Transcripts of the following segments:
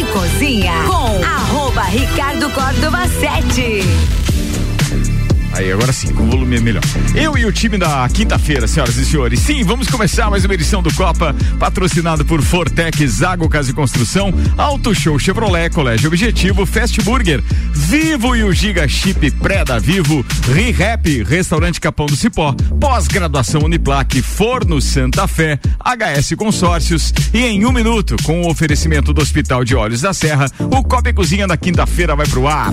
e Cozinha com arroba Ricardo Córdova 7. Aí, agora sim, o volume é melhor. Eu e o time da quinta-feira, senhoras e senhores. Sim, vamos começar mais uma edição do Copa, patrocinado por Fortec, Zago Casa e Construção, Auto Show Chevrolet, Colégio Objetivo, Fast Burger, Vivo e o Giga Chip Pré da Vivo, ReHap, Restaurante Capão do Cipó, Pós-graduação Uniplaque, Forno Santa Fé, HS Consórcios e em um minuto, com o oferecimento do Hospital de Olhos da Serra, o Copa Cozinha da quinta-feira vai pro ar.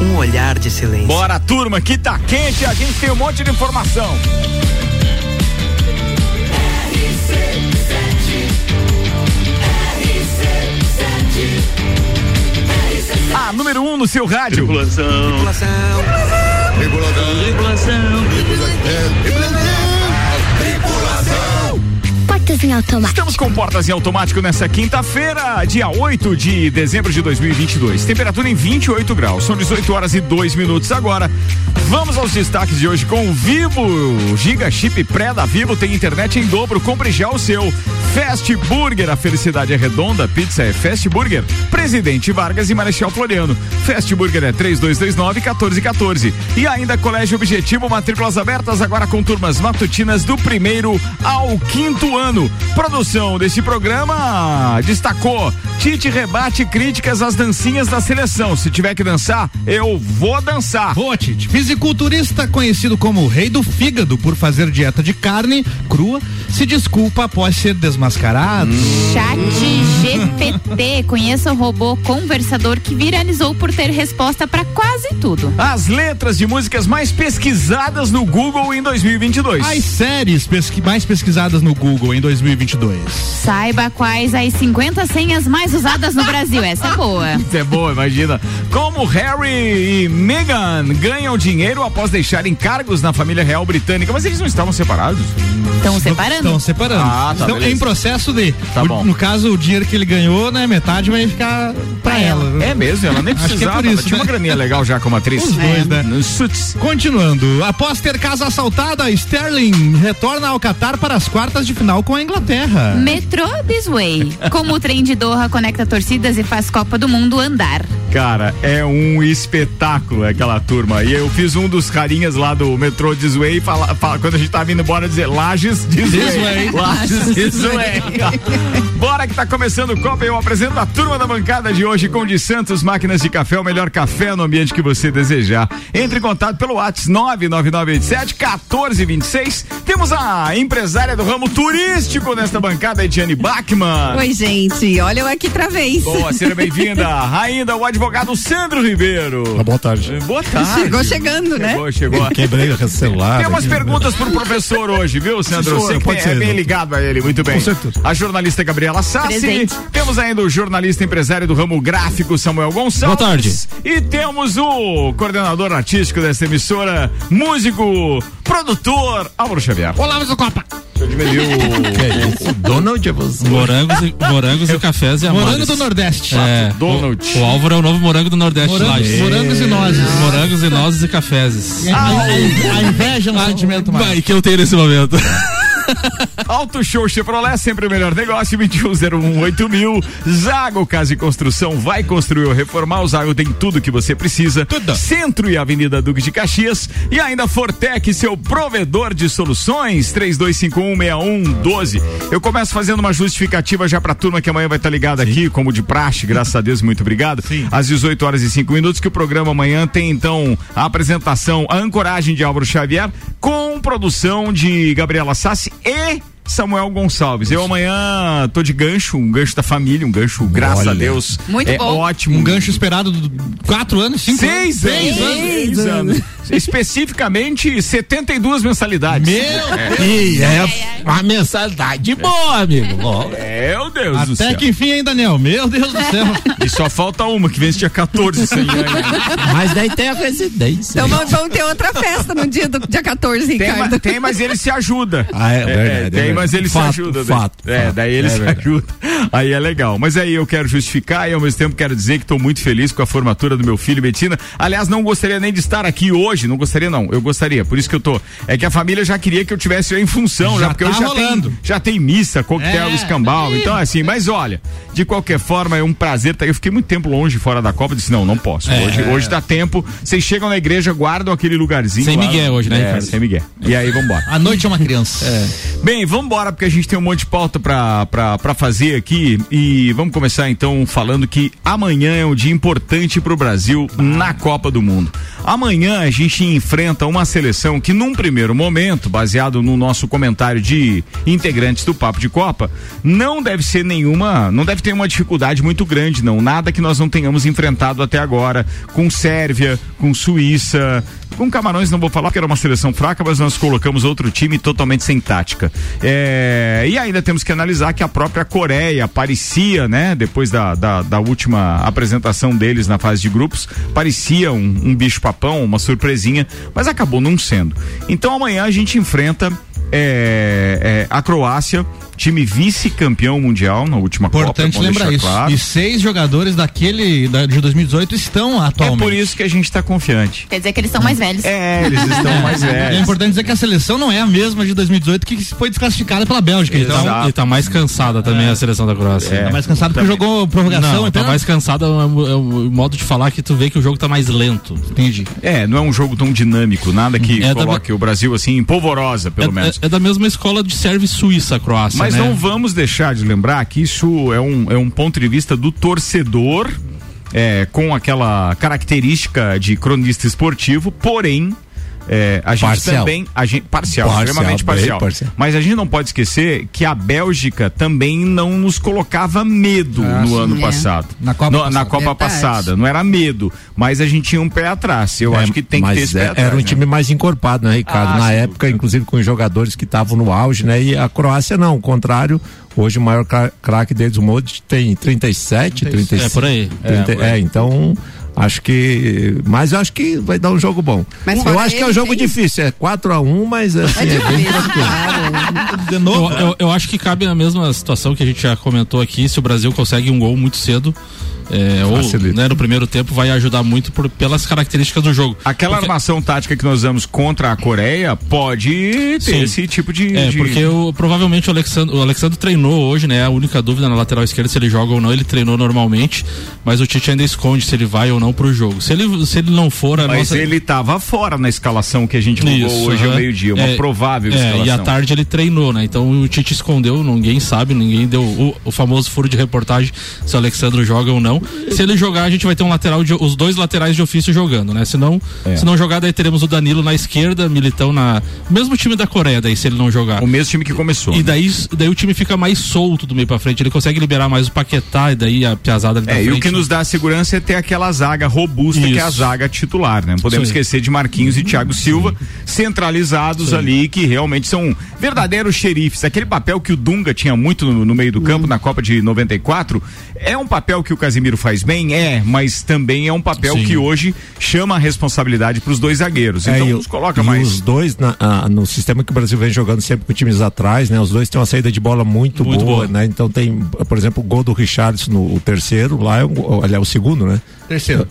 Um olhar de silêncio. Bora, turma, que tá quente, a gente tem um monte de informação. A número 1 um no seu rádio. Tripulação. Portas em automático. Estamos com portas em automático nessa quinta-feira, dia 8 de dezembro de 2022. Temperatura em 28 graus. São 18 horas e 2 minutos agora. Vamos aos destaques de hoje com o Vivo. Giga Chip Pré da Vivo tem internet em dobro. Compre já o seu. Fast Burger, a felicidade é redonda. Pizza é Fast Burger. Presidente Vargas e Marechal Floriano. Fast Burger é 3229 1414. E ainda Colégio Objetivo, matrículas abertas agora com turmas matutinas do primeiro ao quinto ano. Produção desse programa destacou: Tite rebate críticas às dancinhas da seleção. Se tiver que dançar, eu vou dançar. Boa, Tite. Fisiculturista conhecido como o rei do fígado por fazer dieta de carne crua, se desculpa após ser desmascarado. Chat GPT. Conheça o robô conversador que viralizou por ter resposta para quase tudo. As letras de músicas mais pesquisadas no Google em 2022. As séries pesqui- mais pesquisadas no Google em 2022. Saiba quais as 50 senhas mais usadas no Brasil. Essa é boa. Isso é boa, imagina. Como Harry e Meghan ganham dinheiro após deixarem cargos na família real britânica. Mas eles não estavam separados? Estão separando. Estão separando. Ah, tá, Estão beleza. em processo de. Tá o- bom. No caso, o dinheiro que ele ganhou, né? Metade vai ficar pra ela. É mesmo, ela nem Acho que é precisava. por ela isso, tinha né? uma graninha legal já como atriz. Os dois, né? Nos Suits. Continuando, após ter casa assaltada, Sterling retorna ao Catar para as quartas de final com a Inglaterra. Metrô This Way. Como o trem de Doha conecta torcidas e faz Copa do Mundo andar. Cara, é um espetáculo aquela turma. E eu fiz um dos carinhas lá do metrô Disway, fala, fala, quando a gente tava indo embora, dizer Lages Disway. Disway. Lages Disway. Bora que tá começando o Copa. Eu apresento a turma da bancada de hoje com de Santos Máquinas de Café, o melhor café no ambiente que você desejar. Entre em contato pelo WhatsApp 99987 1426. Temos a empresária do ramo turístico nesta bancada, Ediane Bachmann. Oi, gente. Olha eu aqui outra vez. Boa, seja bem-vinda. Ainda o advogado Sandro Ribeiro. Boa tarde. Boa tarde. Chegou chegando, né? Chegou, chegou. Quebrei o celular. Tem umas aqui. perguntas pro professor hoje, viu, Sandro? Senhor, Você pode é ser. bem ligado a ele, muito bem. Com certeza. A jornalista Gabriela Sassi. Presente. Temos ainda o jornalista empresário do ramo gráfico, Samuel Gonçalves. Boa tarde. E temos o coordenador artístico dessa emissora, músico, produtor, Álvaro Xavier. Olá, o Copa. Eu diminuir o... Que é isso? Donald é você. Morangos e, morangos e cafés e Morango amores. do Nordeste. É, Donald. O, o Álvaro é o novo morango do Nordeste Morangos, Lages. morangos e nozes. Morangos e nozes e cafézes. A, a- a inveja é um sentimento mais. Vai, que eu tenho nesse momento. Auto Show Chevrolet, sempre o melhor negócio, 21018000 mil. Zago Casa e Construção, vai construir ou reformar. O Zago tem tudo que você precisa. Tudo. Centro e Avenida Duque de Caxias. E ainda Fortec, seu provedor de soluções, 32516112. Eu começo fazendo uma justificativa já pra turma que amanhã vai estar ligada aqui, como de praxe, graças a Deus, muito obrigado. Sim. Às 18 horas e 5 minutos, que o programa amanhã tem então a apresentação, a ancoragem de Álvaro Xavier, com produção de Gabriela Sassi e Samuel Gonçalves. Eu amanhã tô de gancho, um gancho da família, um gancho, graças a Olha. Deus. Muito é bom. ótimo. Um gancho esperado de quatro anos, cinco Seis anos. anos. Seis anos. Especificamente 72 mensalidades. Meu E é uma mensalidade boa, amigo. Meu Deus do céu. Até que enfim, hein, Daniel? Meu Deus do céu. E só falta uma, que vence dia 14 sem Mas daí tem a residência. Então vamos, vamos ter outra festa no dia do dia 14, Tem, Ricardo. ma- tem, mas ele se ajuda. Ah, é verdade, é tem. Mas ele Fato, se ajuda. fato, daí. é, fato. daí ele É se verdade. ajuda. Aí é legal. Mas aí eu quero justificar e ao mesmo tempo quero dizer que estou muito feliz com a formatura do meu filho Betina. Aliás, não gostaria nem de estar aqui hoje, não gostaria não. Eu gostaria, por isso que eu tô. É que a família já queria que eu tivesse em função, já, Já porque tá hoje já rolando. tem, já tem missa, coquetel, É. escambau. Então assim, mas olha, de qualquer forma é um prazer. Tá? Eu fiquei muito tempo longe fora da Copa, disse não, não posso. Hoje, hoje dá tempo. Vocês chegam na igreja, guardam aquele lugarzinho. Sem lá. migué hoje, né, É, sem migué. E aí vambora. A noite é uma criança. Bem, vamos embora porque a gente tem um monte de pauta pra fazer aqui e vamos começar então falando que amanhã é um dia importante pro Brasil na Copa do Mundo. Amanhã a gente enfrenta uma seleção que num primeiro momento, baseado no nosso comentário de integrantes do Papo de Copa, não deve ser nenhuma, não deve ter uma dificuldade muito grande não, nada que nós não tenhamos enfrentado até agora com Sérvia, com Suíça, com Camarões não vou falar porque era uma seleção fraca, mas nós colocamos outro time totalmente sem tática. É, e ainda temos que analisar que a própria Coreia parecia, né, depois da, da, da última apresentação deles na fase de grupos, parecia um, um bicho papão, uma surpresinha, mas acabou não sendo. Então amanhã a gente enfrenta é, é, a Croácia, time vice-campeão mundial na última Importante Copa. bom lembrar isso. claro. E seis jogadores daquele da, de 2018 estão É atualmente. por isso que a gente está confiante. Quer dizer que eles são mais velhos. É, eles estão mais É velhos. importante dizer que a seleção não é a mesma de 2018 que foi desclassificada pela Bélgica. Então, Exato. E tá mais cansada também a seleção da Croácia. tá mais cansado porque jogou prorrogação. Não, então, tá mais cansada é o, é o modo de falar que tu vê que o jogo tá mais lento. Entendi. É, não é um jogo tão dinâmico, nada que É da- coloque o Brasil assim em polvorosa, pelo é, menos. é- é da mesma escola de serve suíça a Croácia, Mas né? não vamos deixar de lembrar que isso é um, é um ponto de vista do torcedor, é, com aquela característica de cronista esportivo, porém. É, a gente Parcial. também, a gente, parcial, Parcial, extremamente parcial. parcial. Mas a gente não pode esquecer que a Bélgica também não nos colocava medo no ano É. passado. Na Copa No- passada. na Copa passada. Não era medo, mas a gente tinha um pé atrás. Eu acho que tem que ter esse pé é- atrás. Era um né? time mais encorpado, né, Ricardo? Ah, Na época, dúvida. inclusive com os jogadores que estavam no auge, né? E a Croácia não, o contrário. Hoje o maior cra- craque deles, o Modric, tem 37, 36. É, por aí. 30 É, por aí. é, então acho que. Mas eu acho que vai dar um jogo bom. Mas eu acho que é um jogo tem- difícil, é 4x1, mas assim, é, bem difícil, tranquilo. claro. De Eu, novo. eu, eu acho que cabe na mesma situação que a gente já comentou aqui, se o Brasil consegue um gol muito cedo, é, ou né, no primeiro tempo, vai ajudar muito por, pelas características do jogo. Aquela Porque- armação tática que nós usamos contra a Coreia pode ter Sim. esse tipo de. É, de- porque o, provavelmente o Alexandre, o Alexandre treinou hoje, né? A única dúvida na lateral esquerda se ele joga ou não, ele treinou normalmente, mas o Tite ainda esconde se ele vai ou não pro jogo. Se ele, se ele não for, a Mas nossa. ele estava fora na escalação que a gente divulgou Isso, hoje ao meio-dia, uma É, provável é, escalação. E à tarde ele treinou, né? Então o Tite escondeu, ninguém sabe, ninguém deu o, o famoso furo de reportagem se o Alexandre joga ou não. Se ele jogar, a gente vai ter um lateral, de, os dois laterais de ofício jogando, né? Se não, É. se não jogar, daí teremos o Danilo na esquerda, Militão na. Mesmo time da Coreia, daí, se ele não jogar. O mesmo time que começou. E né? daí, daí o time fica mais solto do meio pra frente. Ele consegue liberar mais o Paquetá e daí a piazada ali É, e frente. o que nos dá segurança é ter aquela zaga robusta que é a Isso. zaga titular, né? Não podemos Isso esquecer de Marquinhos e Thiago Silva, centralizados ali, que realmente são verdadeiros xerifes. Aquele papel que o Dunga tinha muito no, no meio do campo na Copa de 94, é um papel que o Casimiro faz bem? É, mas também é um papel Sim. que hoje chama a responsabilidade para os dois zagueiros. É, Então e, nos coloca e mais. os dois na- ah, no sistema que o Brasil vem jogando sempre com times atrás, né? Os dois têm uma saída de bola muito, Muito boa, boa. né? Então tem, por exemplo, o gol do Richardson no terceiro, lá é o, olha, é o segundo, né? Terceiro.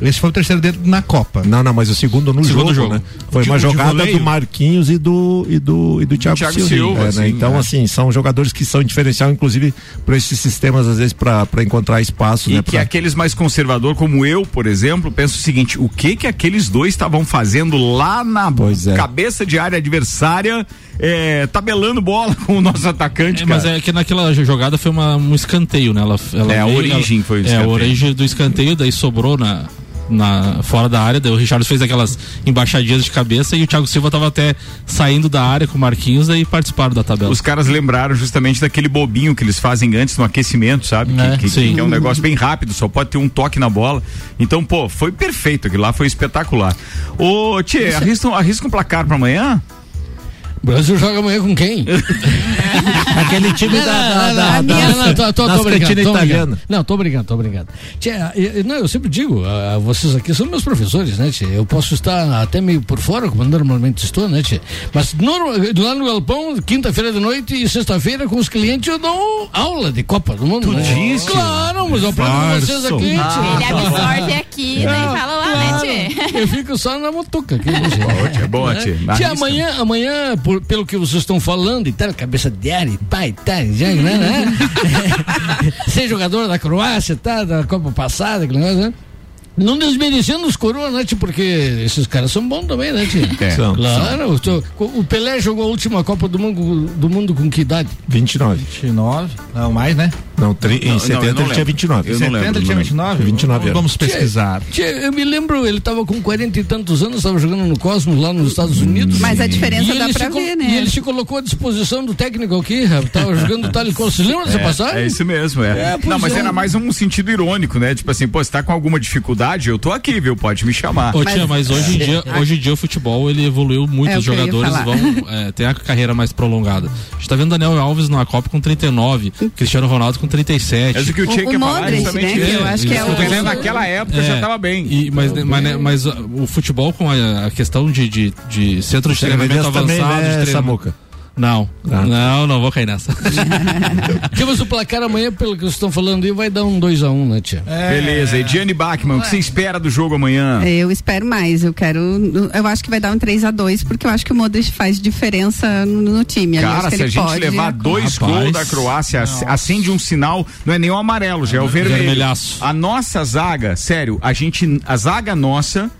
Esse foi o terceiro dedo na Copa. Não, não, mas o segundo no Segundo jogo, jogo. né? Foi De- uma jogada do Marquinhos e do e do e do Thiago, Thiago Silva. Silva, é, né? sim, Então é. assim, são jogadores que são diferencial inclusive para esses sistemas às vezes para encontrar espaço, E né, que pra- aqueles mais conservador, como eu, por exemplo, penso o seguinte: o que que aqueles dois estavam fazendo lá na é. cabeça de área adversária, é, tabelando bola com o nosso atacante, É, mas é que naquela jogada foi uma, um escanteio, né? Ela, ela É, a veio- origem ela- foi o É, a escanteio. origem do escanteio, daí sobrou na, na, fora da área, daí o Richard fez aquelas embaixadinhas de cabeça e o Thiago Silva tava até saindo da área com o Marquinhos e participaram da tabela. Os caras lembraram justamente daquele bobinho que eles fazem antes no aquecimento, sabe? É, que, que- que é um negócio bem rápido, só pode ter um toque na bola. Então, pô, foi perfeito aquilo lá, foi espetacular. Ô, Tchê, arrisca, um- arrisca um placar pra amanhã? O Brasil joga amanhã com quem? aquele time da, da, da, Não, da- não, tô, tô, das tô brincando, tô brincando. Não, tô brincando, tô brincando. Tia, eu, não, eu sempre digo, ah, vocês aqui são meus professores, né, tia? Eu posso estar até meio por fora, como normalmente estou, né, tia? Mas norma- lá no Galpão, quinta-feira de noite e sexta-feira com os clientes eu dou aula de Copa do Mundo, né? diz, tia? Claro, mas eu aprendo com vocês aqui, tia. Ele absorve aqui, daí fala lá, né, Tchê? Eu fico só na motuca aqui, né, tia? Boa, Né? Tchê. Tia, Arrisca. amanhã, amanhã por- pelo que vocês estão falando e tal, cabeça de área e tal, já, né, né? Ser jogador da Croácia, tá, da Copa passada, aquele negócio, né? Não desmerecendo os coroas, né, tio? Porque esses caras são bons também, né, tio? É, São, Claro, o tio- o Pelé jogou a última Copa do Mundo, do mundo com que idade? 29. 29, não mais, né? Não, tri, não, em eu 70 não ele tinha lembro. 29. Eu não 70 lembro, ele tinha não 29? 29 anos. Vamos pesquisar. Tia, eu me lembro, ele tava com 40 e tantos anos, estava jogando no Cosmos lá nos Estados Unidos. Mas a diferença dá pra ver, né? E ele se colocou à disposição do técnico aqui, rapaz, tava jogando tal e qual. Você lembra dessa passagem? É isso mesmo, é. É, não, mas é. era mais um sentido irônico, né? Tipo assim, pô, você tá com alguma dificuldade, eu tô aqui, viu? Pode me chamar. Ô, tia, mas hoje em, dia, hoje em dia o futebol ele evoluiu muito, É os jogadores vão é, ter a carreira mais prolongada. A gente tá vendo Daniel Alves na Copa com 39, Cristiano Ronaldo com 37. Mas o que eu tinha O- que o falar Modric, justamente né, eu acho que é o- dizendo, naquela época É, já tava bem. E, mas, mas, né, mas, uh, o futebol com a, a questão de, de, de centro de treinamento também, avançado. de né, treino- Samuca? Não, Ah. não, não vou cair nessa. Tia, mas o placar amanhã, pelo que vocês estão falando aí, vai dar um 2x1, né, tia? Beleza, e Diane Bachmann, o que você espera do jogo amanhã? Eu espero mais, eu quero. Eu acho que vai dar um 3 a 2 porque eu acho que o Modric faz diferença no, no time. Cara, acho que se a gente pode- levar dois Rapaz. gols da Croácia, ac- acende um sinal, não é nem o amarelo, já é o vermelho. Vermelhaço. A nossa zaga, sério, a gente, a zaga nossa,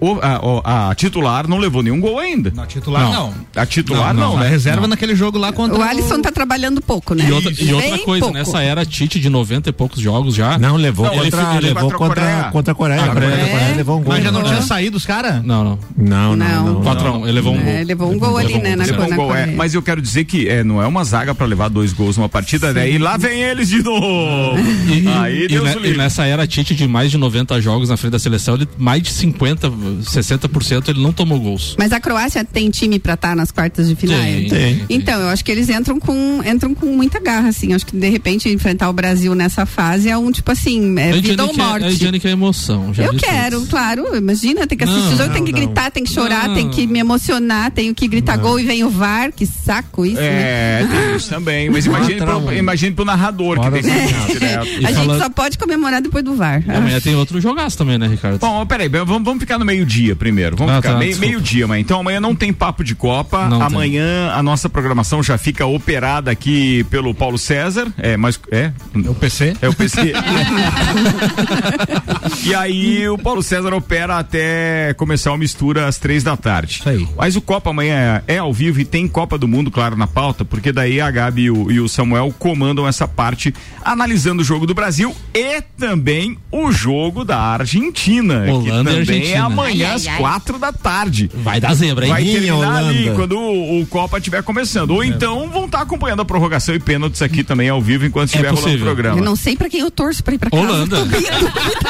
o- a, o- a titular não levou nenhum gol ainda. Na titular, Não. não. A titular não, Na né? reserva Não. naquele jogo lá contra O Alisson tá trabalhando pouco, né? E outra, e outra coisa, pouco. nessa era Tite de 90 e poucos jogos já. Não, levou Não, ele contra, ele levou contra a contra, Coreia. contra a Coreia. Ah, A Coreia, Coreia. a Coreia levou um gol. Mas já não tinha saído os caras? Não, não. Não, não, Não. não. 4x1, ele levou um gol. É, levou um gol ali, né, na, um na gol, é. Coreia. Mas eu quero dizer que é, não é uma zaga pra levar dois gols numa partida, né? E lá vem eles de novo. E, Aí Deus o e nessa era Tite de mais de 90 jogos na frente da seleção, ele, mais de 50, 60% ele não tomou gols. Mas a Croácia tem time pra estar nas quartas de final? Tem, tem. Então, eu acho que eles entram com, entram com muita garra, assim. Acho que de repente enfrentar o Brasil nessa fase é um tipo assim, é a vida ou Ediane quer, a morte. Ediane quer emoção. já Eu quero, isso. claro. Imagina, tem que assistir Não, o jogo, tem que não, gritar, tem que chorar, Não. tem que me emocionar, tenho que gritar gol e vem o VAR. Que saco isso, né? É, tem isso também. Mas imagine pro, imagine pro narrador que tem que. E a fala- gente só pode comemorar depois do VAR. Amanhã tem outro jogaço também, né, Ricardo? Bom, peraí, vamos, vamos ficar no meio-dia primeiro. Vamos Ah, ficar tá, meio- meio-dia, mas então amanhã não tem papo de Copa. Não tem. amanhã a nossa programação já fica operada aqui pelo Paulo César. É, mas é. O PC? É o PC. e aí o Paulo César opera até começar a mistura às três da tarde. Isso aí. Mas o Copa amanhã é, é ao vivo e tem Copa do Mundo, claro, na pauta, porque daí a Gabi e o, e o Samuel comandam essa parte, analisando o jogo do Brasil e também o jogo da Argentina, que Holanda e também é Argentina. Amanhã Ai, às ai, quatro da tarde. Vai dar zebra, hein? Vai terminar ali quando o, o Copa estiver começando. Ou então vão estar acompanhando a prorrogação e pênaltis aqui também ao vivo enquanto estiver rolando o programa. Eu não sei pra quem eu torço pra ir pra casa. Holanda.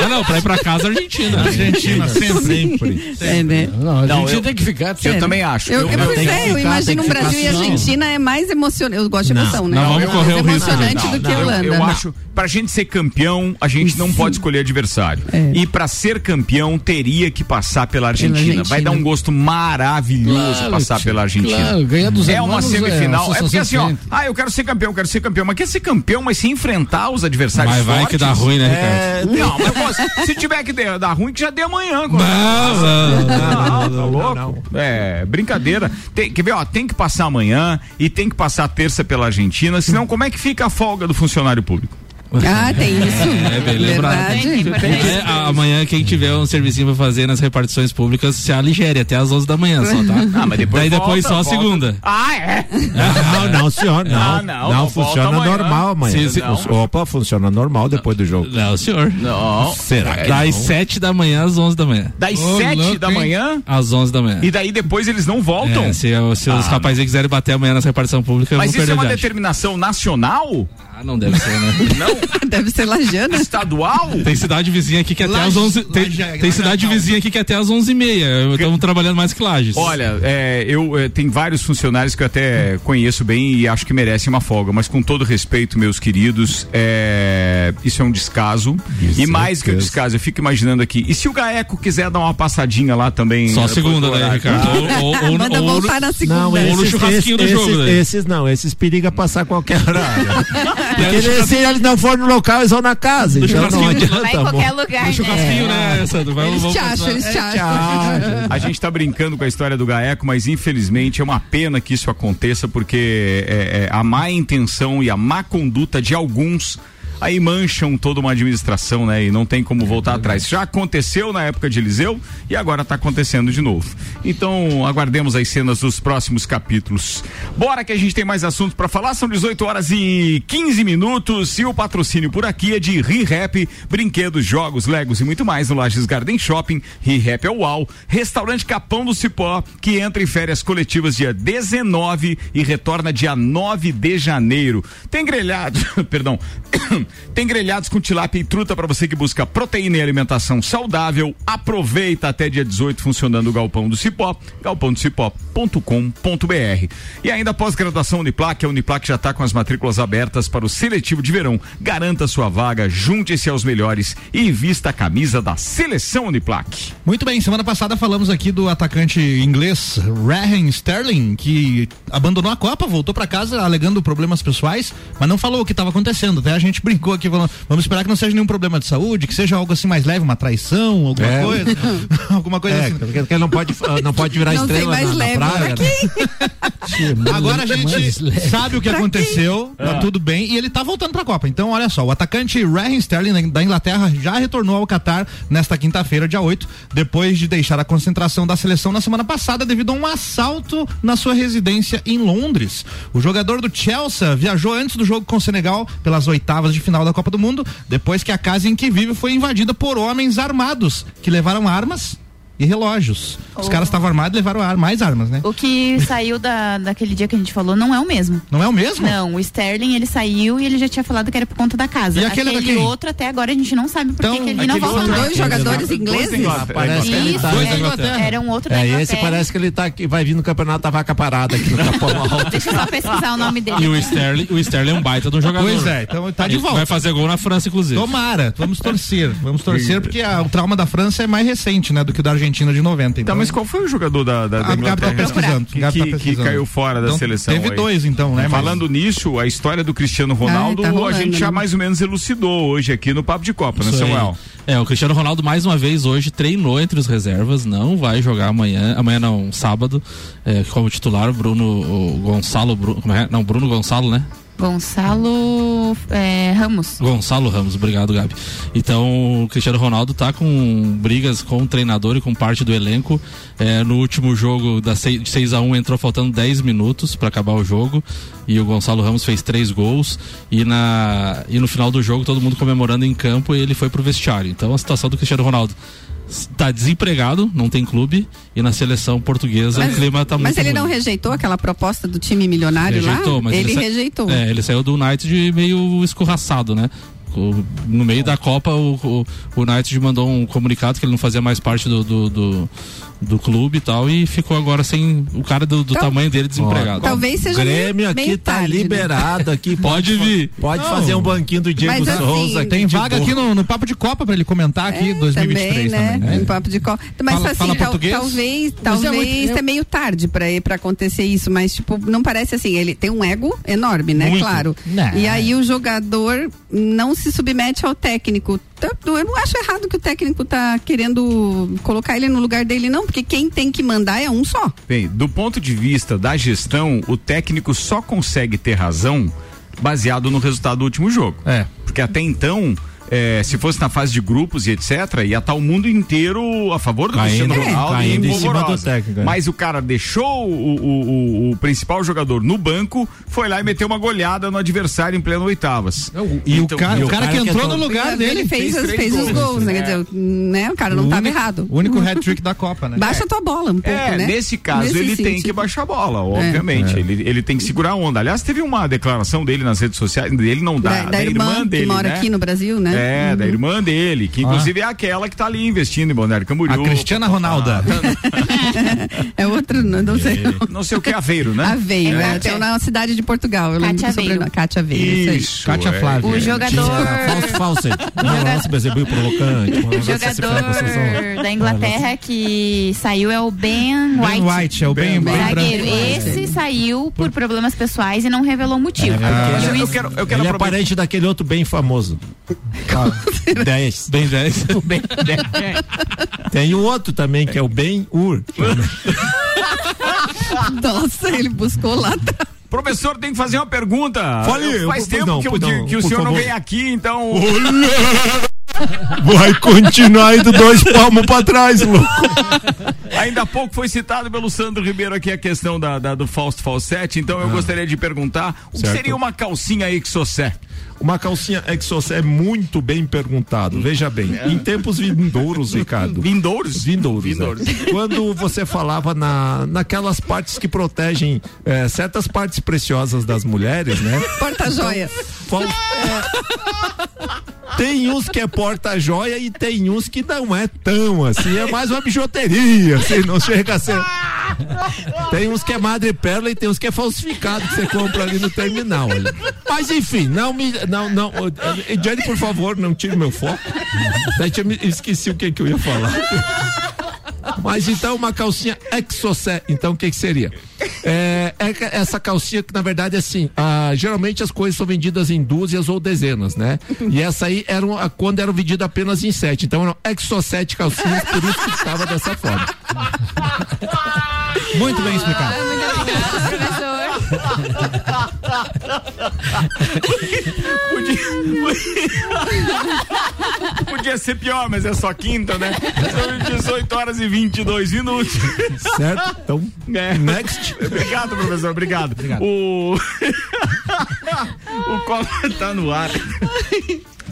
ah, não, pra ir pra casa, Argentina. Argentina, sempre. É, né? Não, a Não, gente eu- tem que ficar. Eu também acho. Eu, eu, eu- é, eu ficar, imagino o Brasil e. Argentina é mais emocionante. Eu gosto de emoção, né? não, vamos é correr o risco, emocionante não, do que a eu- Holanda. Eu, acho, pra gente ser campeão, a gente não pode escolher adversário. É. E pra ser campeão, teria que passar passar pela Argentina. Argentina. Vai dar um gosto maravilhoso Claro, passar pela Argentina. claro, ganhar dos é uma é semifinal. uma É, porque assim, ó, ah, eu quero ser campeão, quero ser campeão. Mas quer ser campeão, mas se enfrentar os adversários Mas vai que fortes, dá ruim, né, é, Ricardo? Não, mas se tiver que dar ruim, que já dê amanhã. Não, não, Não, tá louco? É, brincadeira. Tem, quer ver, ó, tem que passar amanhã e tem que passar terça pela Argentina, senão como é que fica a folga do funcionário público? Ah, tem isso. É bem lembrado. Verdade. É, amanhã, quem tiver um servicinho pra fazer nas repartições públicas, se aligere até às 11 da manhã só, tá? Ah, mas depois Daí depois volta, só a volta. segunda. Ah, é? Não, não, senhor, não. Ah, não, não, não funciona amanhã. normal amanhã. Sim, sim. Os- Opa, funciona normal depois do jogo. Não, senhor. Não. Será que Das não? 7 da manhã às 11 da manhã. Das Ô, sete louco, da hein? manhã Às 11 da manhã. e daí depois eles não voltam? É, se, se os Ah, rapazinhos quiserem bater amanhã nessa repartição pública, Mas isso é uma viagem. determinação nacional? Ah, não deve ser, né? Não? Deve ser lajana. Estadual? Tem cidade vizinha aqui que até Laje- às 11. Tem, Laje- tem cidade Laje- vizinha aqui que até às 11h30. Estamos trabalhando mais que Lages. Olha, é, eu é, tem vários funcionários que eu até conheço bem e acho que merecem uma folga, mas com todo respeito, meus queridos, é, isso é um descaso. De e mais que o certeza. descaso, eu fico imaginando aqui. E se o Gaeco quiser dar uma passadinha lá também? Só depois segunda, do né? Ricardo? Ou, ou, ou, Manda ou- voltar na segunda. Não, Ou no esses, churrasquinho do esses, jogo, esses, né? esses não, esses periga passar qualquer horário. Porque se eles não forem no local, eles vão na casa. No Então não adianta. Vai em amor. qualquer lugar, no né? churrasquinho, né, Sandro? Vai, Eles vamos te acham, continuar. eles te acham. A gente tá brincando com a história do Gaeco, mas infelizmente é uma pena que isso aconteça, porque é, é, a má intenção e a má conduta de alguns aí mancham toda uma administração, né? E não tem como voltar atrás. Já aconteceu na época de Eliseu e agora tá acontecendo de novo. Então, aguardemos as cenas dos próximos capítulos. Bora que a gente tem mais assuntos para falar. São 18 horas e 15 minutos e o patrocínio por aqui é de ReHap, brinquedos, jogos, legos e muito mais no Lages Garden Shopping. ReHap é o UAU, restaurante Capão do Cipó, que entra em férias coletivas dia 19 e retorna dia 9 de janeiro. Tem grelhados, perdão, tem grelhados com tilápia e truta para você que busca proteína e alimentação saudável. Aproveita até dia 18 funcionando o Galpão do Cipó, galpãodocipó.com.br. E ainda pós-graduação Uniplac, a Uniplac já está com as matrículas abertas para o seletivo de verão. Garanta sua vaga, junte-se aos melhores e vista a camisa da seleção Uniplac. Muito bem, semana passada falamos aqui do atacante inglês Raheem Sterling, que abandonou a Copa, voltou para casa alegando problemas pessoais, mas não falou o que estava acontecendo. Até a gente brincou aqui, falando, vamos esperar que não seja nenhum problema de saúde, que seja algo assim mais leve, uma traição, alguma É. coisa. alguma coisa É, assim. porque porque não pode, ah, não pode virar Não estrela mais na, na leve. praia. né? Agora a gente sabe o que aconteceu, tá tudo bem, e ele tá voltando pra Copa. Então, olha só, o atacante Raheem Sterling da Inglaterra já retornou ao Qatar nesta quinta-feira, dia 8, depois de deixar a concentração da seleção na semana passada devido a um assalto na sua residência em Londres. O jogador do Chelsea viajou antes do jogo com o Senegal pelas oitavas de final da Copa do Mundo, depois que a casa em que vive foi invadida por homens armados que levaram armas e relógios. Os Oh. caras estavam armados e levaram ar- mais armas, né? O que saiu da, daquele dia que a gente falou não é o mesmo. Não é o mesmo? Não, o Sterling ele saiu e ele já tinha falado que era por conta da casa. E aquele aquele outro até agora a gente não sabe por que Então, que ele não mais. dois jogadores ingleses? Parece que ele Isso, tá. Dois é, era um outro da É, esse parece que ele tá aqui, vai vir no campeonato da vaca parada aqui no Capão Alto. Deixa eu só pesquisar o nome dele. E o Sterling, o Sterling é um baita de um jogador. Pois é, então tá de volta. Vai fazer gol na França, inclusive. Tomara, vamos torcer. Vamos torcer porque a- o trauma da França é mais recente, né, do que o da Argentina de 90. Tá, Então, mas qual foi o jogador da, da, da a Gabi tá pesquisando. Que, Gabi tá que- que caiu fora da Então, seleção. Teve aí. dois, então, né? mas- Falando nisso, a história do Cristiano Ronaldo, tá a rolando, gente já né? mais ou menos elucidou hoje aqui no Papo de Copa, né, Isso aí. Samuel? É, o Cristiano Ronaldo mais uma vez hoje treinou entre os reservas, não vai jogar amanhã, amanhã não, sábado, é, como titular, o Bruno o Gonçalo, Bru- como é? não, Bruno Gonçalo, né? Gonçalo é, Ramos. Gonçalo Ramos, obrigado, Gabi. Então, o Cristiano Ronaldo tá com brigas com o treinador e com parte do elenco. É, no último jogo da 6, de 6 a 1 entrou faltando 10 minutos para acabar o jogo e o Gonçalo Ramos fez três gols e na e no final do jogo todo mundo comemorando em campo e ele foi pro vestiário. Então, a situação do Cristiano Ronaldo está desempregado, não tem clube e na seleção portuguesa o clima tá muito mas ele não ruim. rejeitou aquela proposta do time milionário Rejeitou, lá? mas ele, sa- rejeitou. É, ele saiu do United meio escorraçado, né? No meio da Copa, o, o, o United mandou um comunicado que ele não fazia mais parte do, do, do, do clube e tal, e ficou agora sem o cara do, do tamanho dele desempregado. Talvez seja Grêmio meio- aqui meio tá tarde, né? liberado aqui. Pode vir. Pode Não. fazer um banquinho do Diego Mas assim, Souza. Tem de vaga boa. aqui no, no Papo de Copa pra ele comentar aqui 2023 também, também. né? Um papo de cola. Mas Fala- assim, fala tal- português? talvez, Mas é talvez muito- é meio tarde pra para acontecer isso, mas tipo, não parece assim, ele tem um ego enorme, né? Muito. Claro. Não. E aí o jogador não se submete ao técnico. Eu não acho errado que o técnico tá querendo colocar ele no lugar dele não, porque quem tem que mandar é um só. Bem, do ponto de vista da gestão, o técnico só consegue ter razão baseado no resultado do último jogo. É. Porque até então, é, se fosse na fase de grupos e etc, ia estar o mundo inteiro a favor do Caindo, Cristiano é. Ronaldo Caindo e em cima do técnico, é. Mas o cara deixou o, o- o- o principal jogador no banco, foi lá e meteu uma goleada no adversário em pleno oitavas. E Então, o cara, e o cara que entrou no lugar ele dele fez, fez fez os gols, gols, né? Quer é. dizer, né? O cara não estava errado. O único hat-trick da Copa, né? Baixa tua bola um pouco, É, né? nesse caso Nesse ele tem que baixar a bola, obviamente. Ele, ele tem que segurar a onda. Aliás, teve uma declaração dele nas redes sociais, dele não Da, da, da irmã, dele, que mora né? aqui no Brasil, né? É, da irmã dele, que inclusive é aquela que tá ali investindo em Balneário Camboriú. A Cristiana Ronalda. É outro, não, não sei. Não sei o que é Aveiro, né? Aveiro, É, é, tem na cidade de Portugal. Eu Cátia. Aveiro. Cátia Aveiro, isso. Kátia é. Flávia. O jogador. Falso, falso. Percebeu provocante. O jogador da Inglaterra que saiu é o Ben White. Ben White, é o bem, bem Zagueiro. branco. Esse saiu por problemas pessoais e não revelou o motivo. Mas E o eu, Is- quero, eu quero Ele é parente daquele outro bem famoso. 10. Bem 10. Tem o outro também, que é o Ben Ur. Nossa, ele buscou lá atrás. Professor, tem que fazer uma pergunta. Fale, Eu- Faz eu- tempo não, que, não, que o senhor não favor. vem aqui, então. Vai continuar indo dois palmos pra trás, louco. Ainda há pouco foi citado pelo Sandro Ribeiro aqui a questão da, da- do Fausto Falsete, então eu gostaria de perguntar o que Certo. seria uma calcinha Exocé? Uma calcinha Exos é muito bem perguntado. Veja bem, em tempos vindouros, Ricardo. Vindouros? Vindouros. é. Vindouros. Quando você falava na, naquelas partes que protegem eh, certas partes preciosas das mulheres, né? Porta-joia. Fal- é, tem uns que é porta-joia e tem uns que não é tão assim, é mais uma bijuteria, assim, não chega a ser. Tem uns que é madre-pérola e tem uns que é falsificado que você compra ali no terminal. olha. Mas enfim, não me. Não, não. eh, Johnny, por favor, não tire meu foco. Eu esqueci o que, que eu ia falar. Mas então uma calcinha exocé, então o que que seria? É, é essa calcinha que na verdade assim, ah, geralmente as coisas são vendidas em dúzias ou dezenas, né? E essa aí era uma- quando eram vendidas apenas em sete, então eram exocete calcinhas, por isso que estava dessa forma. Muito bem explicado. Muito obrigada, professor. Podia ser pior, mas é só quinta, né? São 18 horas e 22 minutos. Certo? Então, É. next. Obrigado, professor, obrigado. O. o Copa tá no ar.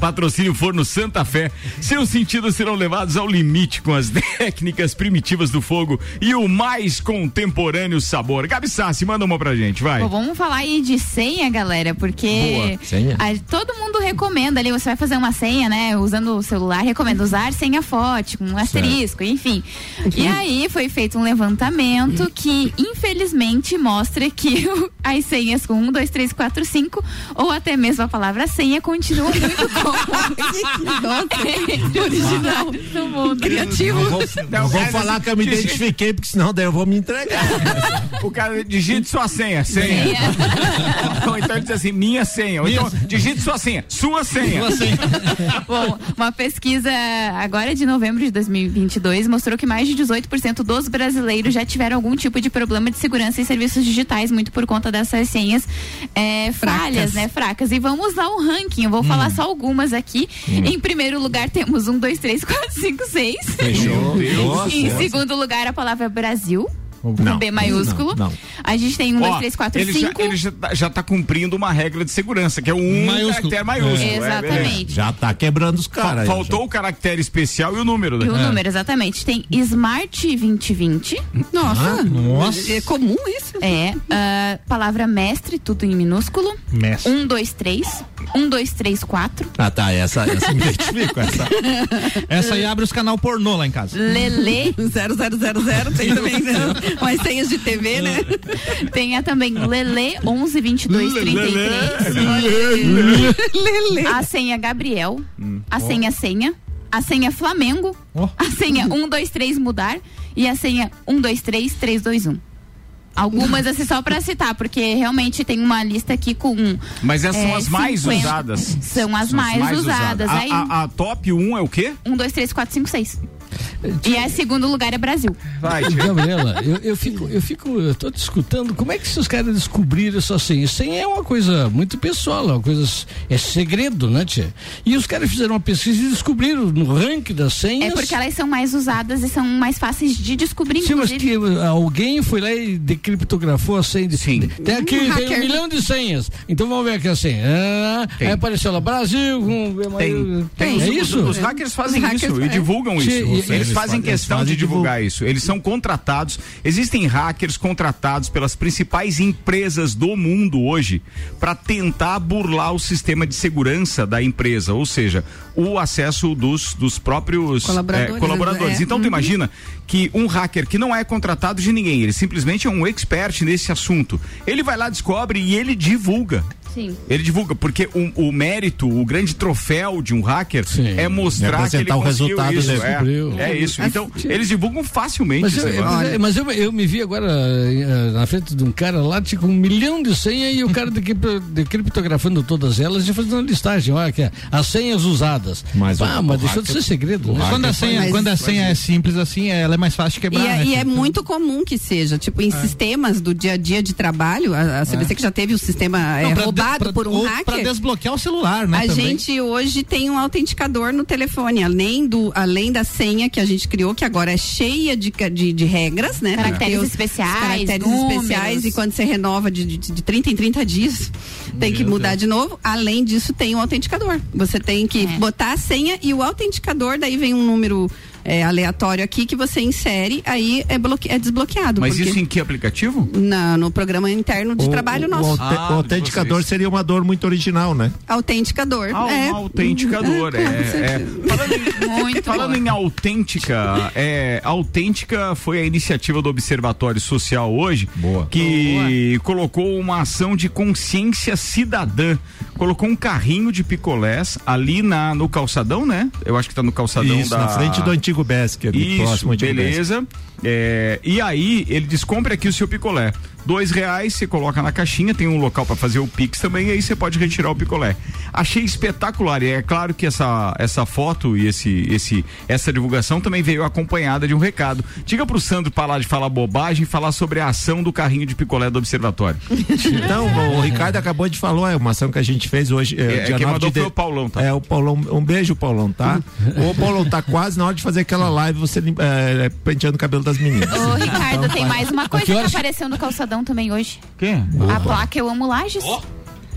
Patrocínio Forno Santa Fé. Seus sentidos serão levados ao limite com as técnicas primitivas do fogo e o mais contemporâneo sabor. Gabi Sassi, manda uma pra gente, vai. Bom, vamos falar aí de senha, galera, porque Boa, senha. a- todo mundo recomenda ali, você vai fazer uma senha, né? Usando o celular, recomenda usar senha forte, com um asterisco, enfim. E aí foi feito um levantamento que, infelizmente, mostra que as senhas com 1, 2, 3, 4, 5, ou até mesmo a palavra senha, continuam muito comuns. original do mundo. Criativo. Não vou, não vou falar que eu me identifiquei, porque senão daí eu vou me entregar. O cara digite sua senha, senha. Ou então ele diz assim, minha senha. Ou então, digite sua senha, sua senha. Bom, uma pesquisa agora de novembro de 2022 mostrou que mais de 18% dos brasileiros já tiveram algum tipo de problema de segurança em serviços digitais, muito por conta dessas senhas é, falhas, né? Fracas. E vamos ao ranking. Eu vou falar só algumas aqui. Em primeiro lugar, temos um, dois, três, quatro, cinco, seis. Fechou. Nossa, em nossa. segundo lugar, a palavra Brasil. Com Não, B maiúsculo. não, não. A gente tem um, Ó, dois, três, quatro, ele já, cinco. ele já, tá, já tá cumprindo uma regra de segurança, que é o um Maiúsculo. caractere maiúsculo. É, é. Exatamente. Já tá quebrando os caras. Faltou o caractere especial e o número, E o né? número, exatamente. Tem Smart 2020. Nossa. Nossa. É comum isso? É. ah, palavra mestre, tudo em minúsculo. Mestre. Um, dois, três. 1234. Ah, tá. Essa, essa me identifico. Essa. Essa aí abre os canal pornô lá em casa. Lele. 0000 tem também né? umas senhas de TV, né? Tenha também Lele 11 22 33. Lele. A senha Gabriel. A senha senha. A senha Flamengo. Ó. A senha 123 mudar. E a senha 123 321. Algumas assim só pra citar, porque realmente tem uma lista aqui com. Mas essas são é, as mais 50. usadas. São as mais, usadas. A, Aí, a- a top 1 é o quê? 1, 2, 3, 4, 5, 6. E a segundo lugar é Brasil. Vai, Gabriela, eu, eu fico, eu fico, eu tô te escutando, como é que esses caras descobriram essa senha? Senha é uma coisa muito pessoal, é uma coisa, é segredo, né, tia? E os caras fizeram uma pesquisa e descobriram no ranking das senhas. É porque elas são mais usadas e são mais fáceis de descobrir, Sim, mas que alguém foi lá e decriptografou a senha. De, Sim. Tem aqui, Um tem um milhão de senhas. Então vamos ver aqui a senha. Ah, Tem. aí apareceu lá, Brasil, com... Tem, tem. É Os- isso? Os, hackers fazem Os hackers isso e fazem. divulgam Sim, isso. e- Eles, eles fazem questão eles de fazem divulgar isso. Eles são contratados. Existem hackers contratados pelas principais empresas do mundo hoje para tentar burlar o sistema de segurança da empresa, ou seja, o acesso dos, dos próprios Colaboradores, eh, colaboradores. é. Então tu Uhum. imagina que um hacker que não é contratado de ninguém, ele simplesmente é um expert nesse assunto. Ele vai lá, descobre e ele divulga. Sim. Ele divulga, porque o, o mérito, o grande troféu de um hacker Sim. é mostrar que ele o resultado isso. dele. É, Descobriu. é isso. Então, eles divulgam facilmente Mas, eu, negócio. mas, mas eu, eu me vi agora eh, na frente de um cara lá, tinha com um milhão de senhas e o cara decrip- decriptografando todas elas e fazendo uma listagem. Olha aqui, as senhas usadas. Mas ah, mas deixou de ser segredo. né? Quando a senha, Mas- quando a senha é simples assim, ela é mais fácil de E quebrar. é, né, e é muito comum que seja, tipo, em sistemas do dia a dia de trabalho, a, a CBC que já teve o sistema é, não, pra de- roubado pra- por um ou hacker. Pra desbloquear o celular, né? A também. gente hoje tem um autenticador no telefone, além do além da senha que a gente criou, que agora é cheia de, de, de regras, né? Caracteres os- especiais, caracteres números. especiais e quando você renova de, de, de 30 em 30 dias, tem que mudar de novo. Além disso, tem um autenticador. Você tem que É. botar a senha e o autenticador, daí vem um número é, aleatório aqui que você insere, aí é, bloque, é desbloqueado. Mas porque isso em que aplicativo? na, no programa interno de O- trabalho o, nosso. aute- Ah, o autenticador seria uma dor muito original, né? Autenticador. Ah, é. um autenticador. É, é. Falando, em, Muito falando boa. em autêntica, é, autêntica foi a iniciativa do Observatório Social hoje, Boa. que colocou uma ação de consciência cidadã. Colocou um carrinho de picolés ali na, no calçadão, né? Eu acho que tá no calçadão Isso, da. na frente do antigo Besker, ali Isso, próximo antigo beleza. É, e aí ele diz: compre aqui o seu picolé. Dois reais, você coloca na caixinha, tem um local para fazer o Pix também, e aí você pode retirar o picolé. Achei espetacular. E é claro que essa, essa foto e esse, esse, essa divulgação também veio acompanhada de um recado. Diga pro Sandro parar de falar bobagem e falar sobre a ação do carrinho de picolé do Observatório. Então, o Ricardo acabou de falar, é uma ação que a gente fez hoje. É, É, dia quem 9 mandou de foi o Paulão, tá? É, o Paulão. Um beijo, Paulão, tá? Ô, Paulão, tá quase na hora de fazer aquela live, você é, penteando o cabelo das meninas. Ô, Ricardo, tem mais uma coisa que que apareceu no calçadão também hoje. Quê? A placa Eu Amo Lages.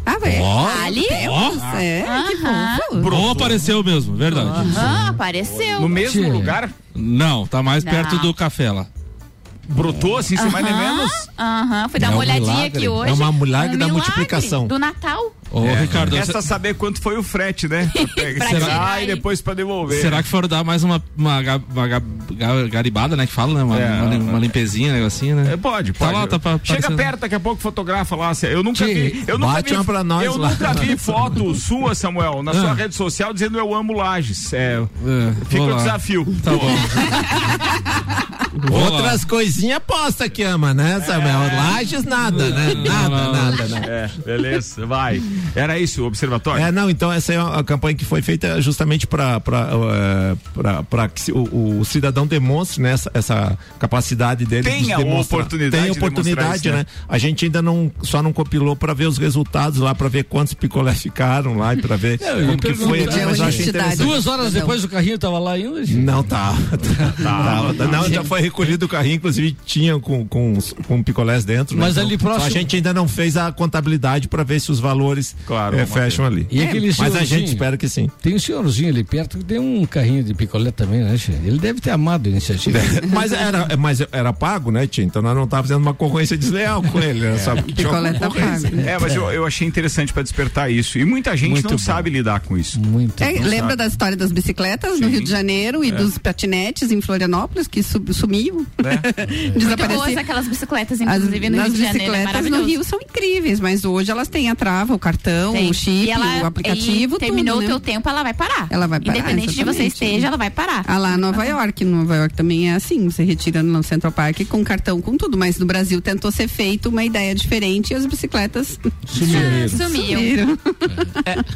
Ah, velho. Ali? É, que fofo. Ou apareceu mesmo, verdade. Aham, apareceu. No mesmo Tia. lugar? Não, tá mais Não. perto do café lá. Brotou assim, sem mais nem Aham, menos? Aham, fui dar É uma um olhadinha milagre. aqui hoje. É uma milagre da milagre multiplicação. Do Natal. Ô, Ricardo, Resta saber quanto foi o frete, né? Pra tirar e depois pra devolver. será que foram dar mais uma, uma, uma ga- ga- garibada, né? Que fala, né? Uma, É, uma, é. uma limpezinha, um negocinho, né? É, pode, Tá pode. lá, tá Chega perto, daqui a pouco fotografa lá. Eu nunca vi. Eu nunca bate vi, uma pra nós eu lá. nunca vi foto sua, Samuel, na sua Ah. rede social dizendo eu amo Lages. É, É, fica o desafio. Tá bom. Outras coisinhas posta que ama, né, Samuel? Lages nada, né? Não, Nada, não. nada, né? É, beleza, vai. Era isso, o observatório? É, não, então essa é uma campanha que foi feita justamente para que se- o, o cidadão demonstre né, essa, essa capacidade dele Tenha de demonstrar. oportunidade Tem oportunidade, isso, né? né? A gente ainda não só não compilou para ver os resultados lá, para ver quantos picolés ficaram lá e para ver Eu ia como que foi. ali, Mas interessante. Duas horas depois o carrinho tava lá ainda. Não tá. Tá, não, já foi recolhido o carrinho, inclusive tinha com, com, com picolés dentro. né? Mas ali Então, próximo- A gente ainda não fez a contabilidade para ver se os valores Claro, eh, vamos fecham ali. E aquele Mas a gente espera que sim. Tem um senhorzinho ali perto que tem um carrinho de picolé também, né, Che? Ele deve ter amado a iniciativa. mas, era, mas era pago, né, Tia? Então nós não estávamos fazendo uma concorrência desleal com ele, né? Tinha uma Picolé tá pago. É, mas eu, eu achei interessante pra despertar isso. E muita gente Muito não bom. sabe lidar com isso. Muito É, lembra da história das bicicletas no Rio de Janeiro e dos patinetes em Florianópolis que sub- sumiu? Muito boas Desapareceu. aquelas bicicletas, As, inclusive, no nas Rio de Janeiro. É bicicletas no. Rio são incríveis, mas hoje elas têm a trava, o cartão, Tem. o chip, E ela- o aplicativo, e terminou tudo, o né? teu tempo, ela vai parar. Ela vai parar, Independente de você esteja, ela vai parar. Ah, lá em Nova York, em Nova York também é assim, você retira no Central Park com cartão, com tudo, mas no Brasil tentou ser feito uma ideia diferente e as bicicletas Sumiram. Sumiam. sumiram.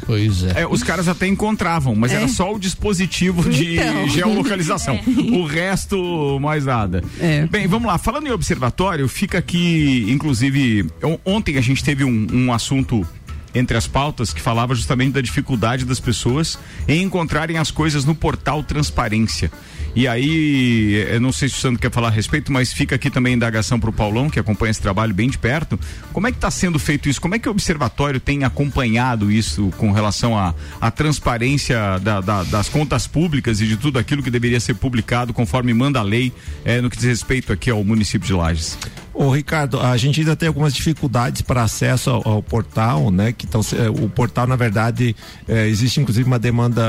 Pois é. É, os caras até encontravam, mas É. era só o dispositivo de Então. geolocalização. O resto, mais nada. É. Bem, vamos lá. Falando em observatório, fica aqui, inclusive, on- ontem a gente teve um, um assunto entre as pautas que falava justamente da dificuldade das pessoas em encontrarem as coisas no portal Transparência. E aí, eu não sei se o Sandro quer falar a respeito, mas fica aqui também a indagação para o Paulão, que acompanha esse trabalho bem de perto. Como é que está sendo feito isso? Como é que o Observatório tem acompanhado isso com relação à à transparência da- da- das contas públicas e de tudo aquilo que deveria ser publicado conforme manda a lei eh, no que diz respeito aqui ao município de Lages? Ô Ricardo, a gente ainda tem algumas dificuldades para acesso ao, ao portal, né? Que tão, se- eh, o portal, na verdade, eh, existe inclusive uma demanda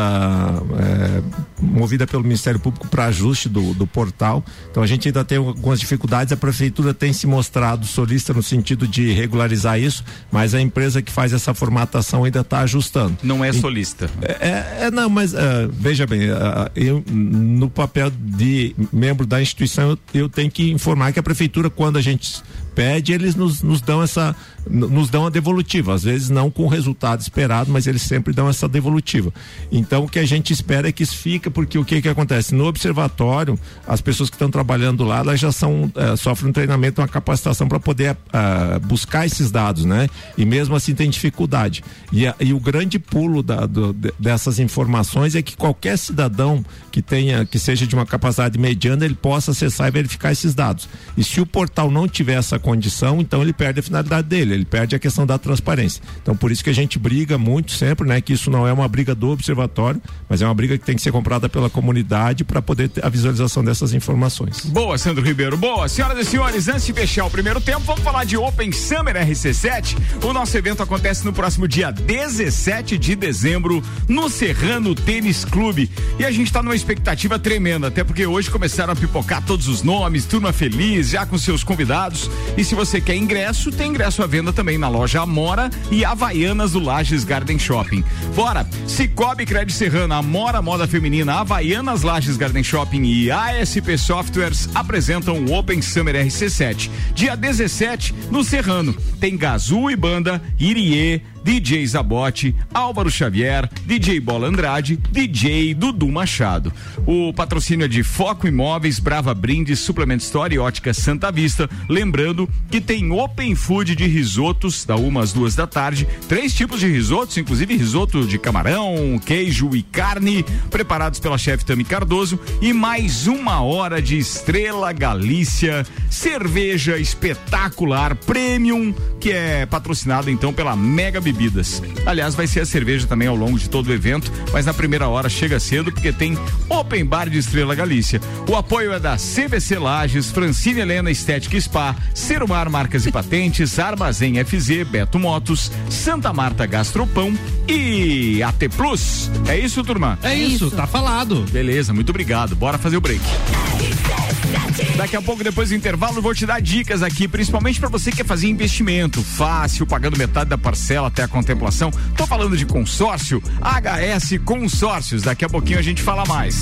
eh, movida pelo Ministério Público para ajuste do, do portal. Então a gente ainda tem algumas dificuldades. A prefeitura tem se mostrado solista no sentido de regularizar isso, mas a empresa que faz essa formatação ainda está ajustando. Não é solista. É, é, não, mas ah, veja bem, ah, eu no papel de membro da instituição eu, eu tenho que informar que a prefeitura quando a gente gente pede eles nos, nos dão essa nos dão a devolutiva, às vezes não com o resultado esperado, mas eles sempre dão essa devolutiva. Então o que a gente espera é que isso fica, porque o que que acontece no observatório, as pessoas que estão trabalhando lá, elas já são eh, sofrem um treinamento, uma capacitação para poder ah, buscar esses dados, né? E mesmo assim tem dificuldade. E, a- e o grande pulo da- do- de- dessas informações é que qualquer cidadão que tenha, que seja de uma capacidade mediana, ele possa acessar e verificar esses dados. E se o portal não tiver essa condição, então ele perde a finalidade dele, ele perde a questão da transparência. Então por isso que a gente briga muito sempre, né? Que isso não é uma briga do observatório, mas é uma briga que tem que ser comprada pela comunidade para poder ter a visualização dessas informações. Boa, Sandro Ribeiro. Boa. Senhoras e senhores, antes de fechar o primeiro tempo, vamos falar de Open Summer RC7. O nosso evento acontece no próximo dia 17 de dezembro no Serrano Tênis Clube. E a gente está numa expectativa tremenda, até porque hoje começaram a pipocar todos os nomes, turma feliz, já com seus convidados. E se você quer ingresso, tem ingresso à venda também na loja Amora e Havaianas do Lages Garden Shopping. Bora! Cicobi Crédito Serrano, Amora Moda Feminina, Havaianas Lages Garden Shopping e ASP Softwares apresentam o Open Summer RC7. Dia 17, no Serrano. Tem Gazul e Banda, Irie, DJ Zabote, Álvaro Xavier, DJ Bola Andrade, DJ Dudu Machado. O patrocínio é de Foco Imóveis, Brava Brindes, Suplement Store e Ótica Santa Vista. Lembrando que tem Open Food de risotos, da uma às duas da tarde. Três tipos de risotos, inclusive risoto de camarão, queijo e carne, preparados pela chefe Tami Cardoso. E mais uma hora de Estrela Galícia, cerveja espetacular, premium, que é patrocinado então pela Mega Bebidas. Aliás, vai ser a cerveja também ao longo de todo o evento, mas na primeira hora chega cedo porque tem Open Bar de Estrela Galícia. O apoio é da CVC Lages, Francine Helena Estética Spa, Serumar Marcas e Patentes, Armazém FZ, Beto Motos, Santa Marta Gastropão e AT Plus. É isso, turma? É isso, tá falado. Beleza, muito obrigado. Bora fazer o break. Daqui a pouco, depois do intervalo, vou te dar dicas aqui, principalmente para você que quer fazer investimento fácil, pagando metade da parcela até a contemplação. Tô falando de consórcio, HS Consórcios. Daqui a pouquinho a gente fala mais.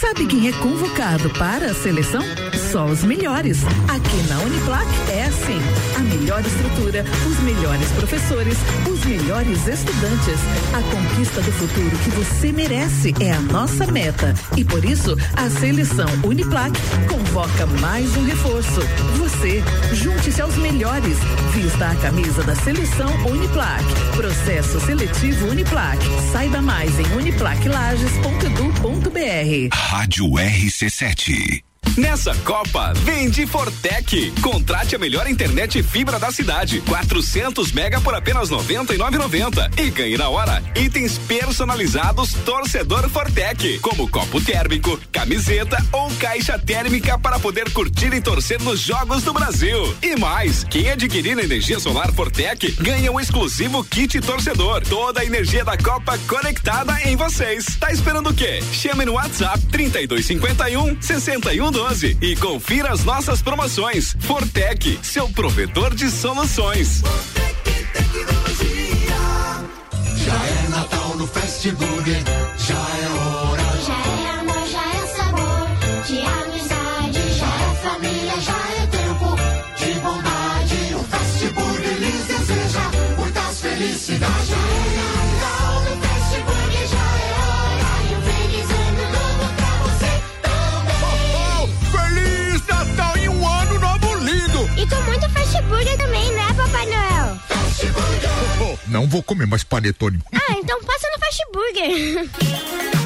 Sabe quem é convocado para a seleção? Só os melhores. Aqui na Uniplac é assim: a melhor estrutura, os melhores professores, os melhores estudantes. A conquista do futuro que você merece é a nossa meta. E por isso, a seleção Uniplac convoca mais um reforço. Você, junte-se aos melhores. Vista a camisa da seleção Uniplac. Processo seletivo Uniplac. Saiba mais em uniplaclages.edu.br. Rádio RC7. Nessa Copa, vem de Fortec. Contrate a melhor internet fibra da cidade. 400 mega por apenas 99,90 e ganhe na hora itens personalizados torcedor Fortec, como copo térmico, camiseta ou caixa térmica para poder curtir e torcer nos jogos do Brasil. E mais, quem adquirir energia solar Fortec ganha um exclusivo kit torcedor. Toda a energia da Copa conectada em vocês. Tá esperando o quê? Chame no WhatsApp 3251 6112 e confira as nossas promoções. Fortec, seu provedor de soluções. Já é Natal no Fast Burger Já é Não vou comer mais panetone. Ah, então passa no Fast Burger.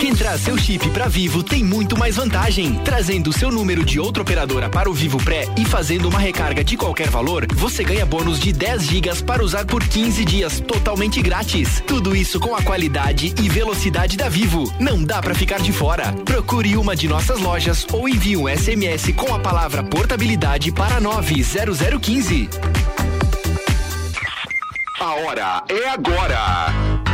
Quem traz seu chip para Vivo tem muito mais vantagem. Trazendo seu número de outra operadora para o Vivo Pré e fazendo uma recarga de qualquer valor, você ganha bônus de 10 gigas para usar por 15 dias totalmente grátis. Tudo isso com a qualidade e velocidade da Vivo. Não dá para ficar de fora. Procure uma de nossas lojas ou envie um SMS com a palavra portabilidade para 90015. A hora é agora.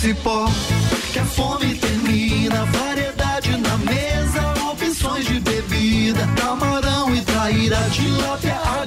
Cipó, que a fome termina, variedade na mesa, opções de bebida, camarão e traíra, tilápia, a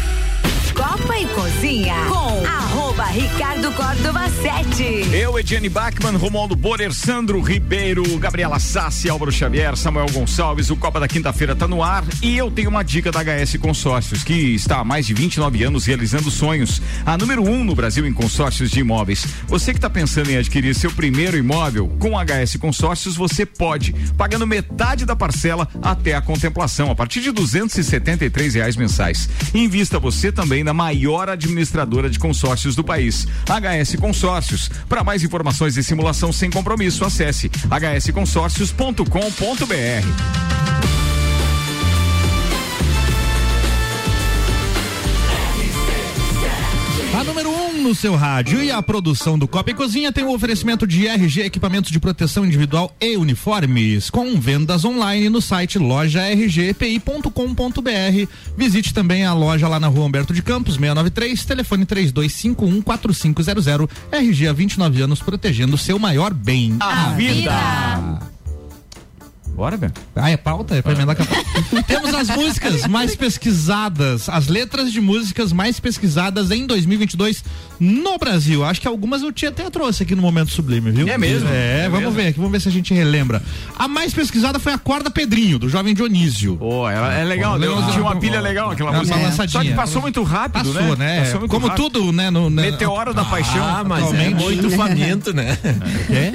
Copa e Cozinha com arroba Ricardo Córdova 7. Eu, Ediane Bachmann, Romualdo Borer, Sandro Ribeiro, Gabriela Sassi, Álvaro Xavier, Samuel Gonçalves. O Copa da Quinta-feira tá no ar e eu tenho uma dica da HS Consórcios, que está há mais de 29 anos realizando sonhos. A número um no Brasil em consórcios de imóveis. Você que está pensando em adquirir seu primeiro imóvel, com HS Consórcios você pode, pagando metade da parcela até a contemplação, a partir de 273 reais mensais. Invista você também na maior administradora de consórcios do país, HS Consórcios. Para mais informações e simulação sem compromisso, acesse hsconsórcios.com.br. no seu rádio e a produção do Copa e Cozinha tem o oferecimento de RG Equipamentos de Proteção Individual e Uniformes, com vendas online no site lojargpi.com.br. Visite também a loja lá na rua Humberto de Campos, 693, telefone 32514500. RG há 29 anos protegendo o seu maior bem. A vida. Bora, Ben. Ah, é pauta? É pra emendar com a pauta. Temos as músicas mais pesquisadas, as letras de músicas mais pesquisadas em 2022 no Brasil. Acho que algumas eu tinha até trouxe aqui no Momento Sublime, viu? É mesmo? É, É vamos mesmo? ver aqui, vamos ver se a gente relembra. A mais pesquisada foi a Corda Pedrinho, do jovem Dionísio. Pô, ela é legal, deu- tinha uma pilha legal aquela É música. lançadinha. Só que passou muito rápido, Passou, né? né? Passou muito Como rápido. tudo, né? No, né? Meteoro da Paixão. Ah, mas é muito faminto, né? É?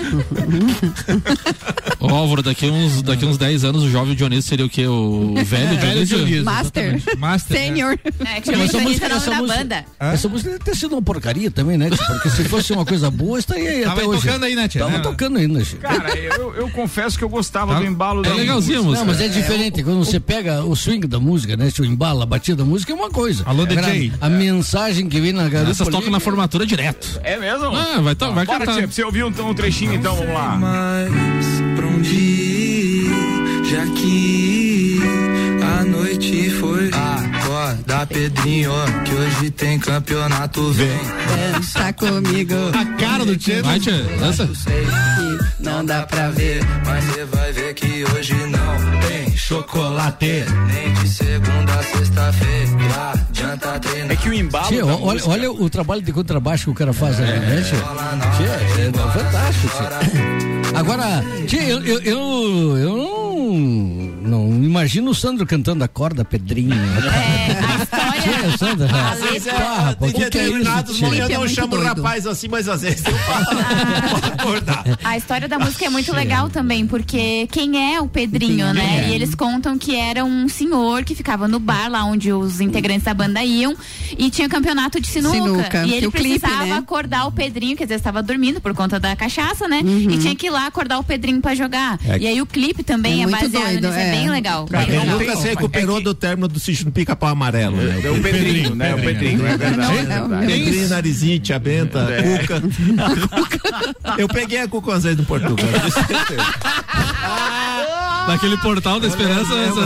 Álvaro, daqui uns, daqui uns 10 anos o jovem Dionísio seria o quê? O velho Velho Dionísio? Dionísio. Master. Master. né? Sênior. É, que é o nome da banda. Essa música deve ter sido uma porcaria também, né? tia? Porque se fosse uma coisa boa, estaria aí Tava até hoje. tocando aí, né, tia? Tava É. tocando ainda, tia. Cara, eu, eu confesso que eu gostava Tá. do embalo É da legalzinho a música. Não, mas é diferente. Quando você pega o swing da música, né? Se o embalo, a batida da música é uma coisa. Alô, Agora, DJ. A, mensagem que vem na garupa. Essas tocam na formatura direto. É mesmo? Ah, vai, to- vai Bora, cantar. tia, pra você ouvir um, um trechinho então, vamos lá. Já que a noite foi. Acorda, Pedrinho, que hoje tem campeonato, vem. Dança comigo. A cara do Tchê. Vai, tia, dança. Não dá pra ver, mas você vai ver que hoje não tem chocolate. Nem de segunda a sexta-feira, adianta treinar. É que o embalo da olha, música- olha o trabalho de contrabaixo que o cara faz ali, né, tia? Tia, é, é fantástico. Agora, tia, eu, eu, eu, eu não, não imagino o Sandro cantando a corda Pedrinho. É, a história. Tia, Às vezes é, que é determinados momentos eu é não muito chamo o rapaz assim, mas às vezes eu falo. Pode acordar. A história da música é muito legal também, porque quem é o Pedrinho, né? E eles contam que era um senhor que ficava no bar lá onde os integrantes da banda iam e tinha campeonato de sinuca. Sinuca, E ele o clipe, precisava né? acordar o Pedrinho, que às vezes estava dormindo por conta da cachaça, né? E tinha que ir lá acordar o Pedrinho pra jogar. E aí o clipe também É é, muito baseado doido, é. é. bem legal. Pra quem nunca se recuperou do término do sítio no pica-pau amarelo, né? É o Pedrinho, né? O Pedrinho, é verdade. Não, é. Pedrinho, Narizinho, Tia Benta, É. Cuca. Eu peguei a Cuca às vezes no Portugal. tenho certeza. Naquele portal da esperança. Eu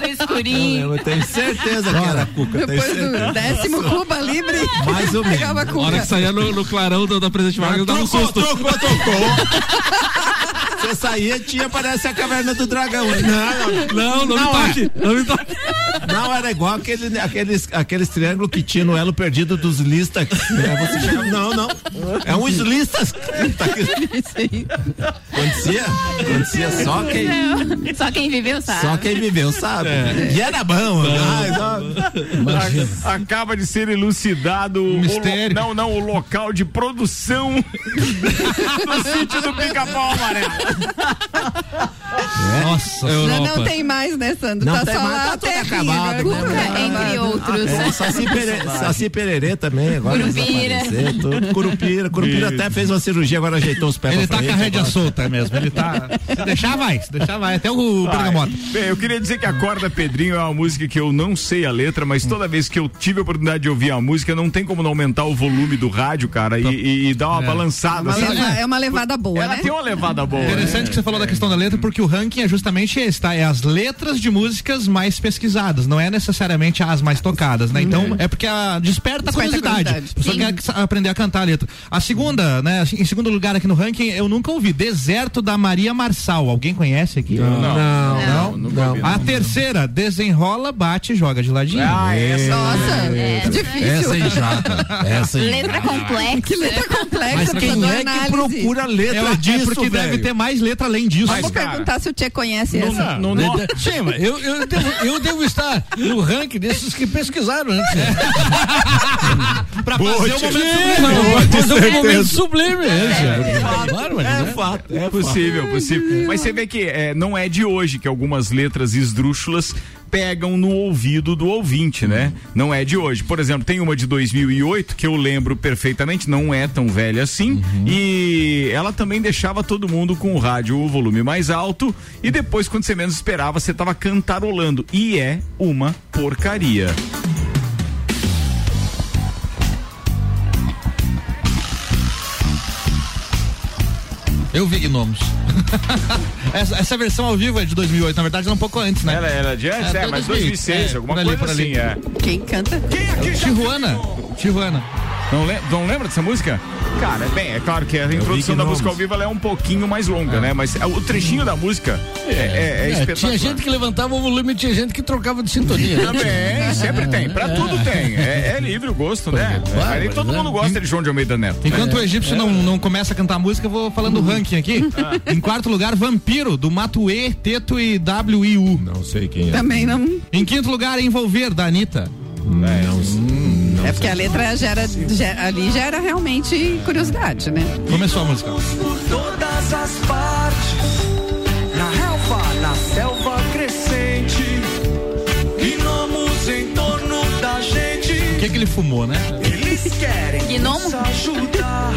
essa- escurinho. eu tenho certeza que era a Cuca. Depois do décimo Cuba Libre, Mais ou menos. pegava a A hora que saía no, no clarão da, da presente vaga, dava um Trocou, susto. trocou, trocou. Você saía tinha, parece a caverna do dragão. Não, Não, não me toque, Não me toque. Não, era igual aquele, aqueles, aqueles triângulos que tinha no elo perdido dos listas. É, chegava- não, não. É uns listas. Acontecia, acontecia só quem, Não, Só quem viveu sabe. só quem viveu sabe. E era bom. Não. A- Acaba de ser elucidado o, mistério. lo- não, não, o local de produção do sítio do pica-pau amarelo. Nossa, Não, não tem mais, né, Sandro? Não tá tem só mais, lá tá a tudo terrinha, acabado, né? Tudo Entre acabado. outros. É, Saci, Pere- Saci Pererê também, agora Curupira. Curupira. Curupira até fez uma cirurgia, agora ajeitou os pés Ele pra tá com a frente, rédea agora. solta mesmo. Ele tá. Se deixar, vai. Se deixar, vai. Até o Vai. bergamota. Bem, eu queria dizer que Acorda Pedrinho é uma música que eu não sei a letra, mas toda vez que eu tive a oportunidade de ouvir a música, não tem como não aumentar o volume do rádio, cara, e, e- e dar uma balançada. Uma leva- é uma levada boa, Ela né? tem uma levada boa. Interessante que você falou da questão da letra, porque o ranking é justamente esse, tá? É as letras de músicas mais pesquisadas, não é necessariamente as mais tocadas, né? Então, é porque a, desperta a Desperta a curiosidade. A pessoa quer aprender a cantar a letra. A segunda, né? Em segundo lugar aqui no ranking, eu nunca ouvi. Deserto da Maria Marçal. Alguém conhece aqui? Não, não, nunca ouvi, A terceira, desenrola, bate e joga de ladinho. Ah, essa. Nossa, Essa- difícil. Essa é. Essa é Letra complexa. Que letra complexa. Mas quem é que análise. procura letra Eu- disso, é porque deve ter mais letra além disso. Mas, Vou cara, perguntar se o Tchê conhece no- essa. no- no- Sim, mas eu, eu, devo, eu devo estar no ranking desses que pesquisaram antes. né? pra fazer o momento Sim, sublime. não, fazer um certeza. momento sublime. É, Claro, mas, É né? fato, é possível, possível. Mas você vê que é, não é de hoje que algumas letras esdrúxulas pegam no ouvido do ouvinte, né? Não é de hoje. Por exemplo, tem uma de 2008 que eu lembro perfeitamente, não é tão velha assim, e ela também deixava todo mundo com o rádio o volume mais alto e depois quando você menos esperava, você tava cantarolando e é uma porcaria. Eu vi gnomos. essa, essa versão ao vivo é de 2008, na verdade ela é um pouco antes, né? Ela era de antes, é, até mas 2000, 2006, é, alguma coisa por ali. assim, é. Quem canta? Tijuana. Tijuana. Não, le não lembra dessa música? Cara, é bem, é claro que a introdução da música ao vivo ela é um pouquinho mais longa, né? Mas é, o trechinho da música é, é, é É, espetacular. tinha gente que levantava o volume e tinha gente que trocava de sintonia. né? Também, sempre tem. Pra tudo tem. É, é livre o gosto, né? claro, Aí todo mundo gosta de João de Almeida Neto. Enquanto o egípcio não, não começa a cantar música, eu vou falando do ranking aqui. Em quarto lugar, Vampiro, do Matuê, Teto e WIU. Não sei quem é. Também não. Em quinto lugar, Envolver, da Anitta. Não, É porque a letra gera, gera- ali gera realmente curiosidade, né? Começou a música. por todas as partes. Na relva, na selva crescente. Gnomos em torno da gente. O que, que ele fumou, né? Eles querem nos ajudar.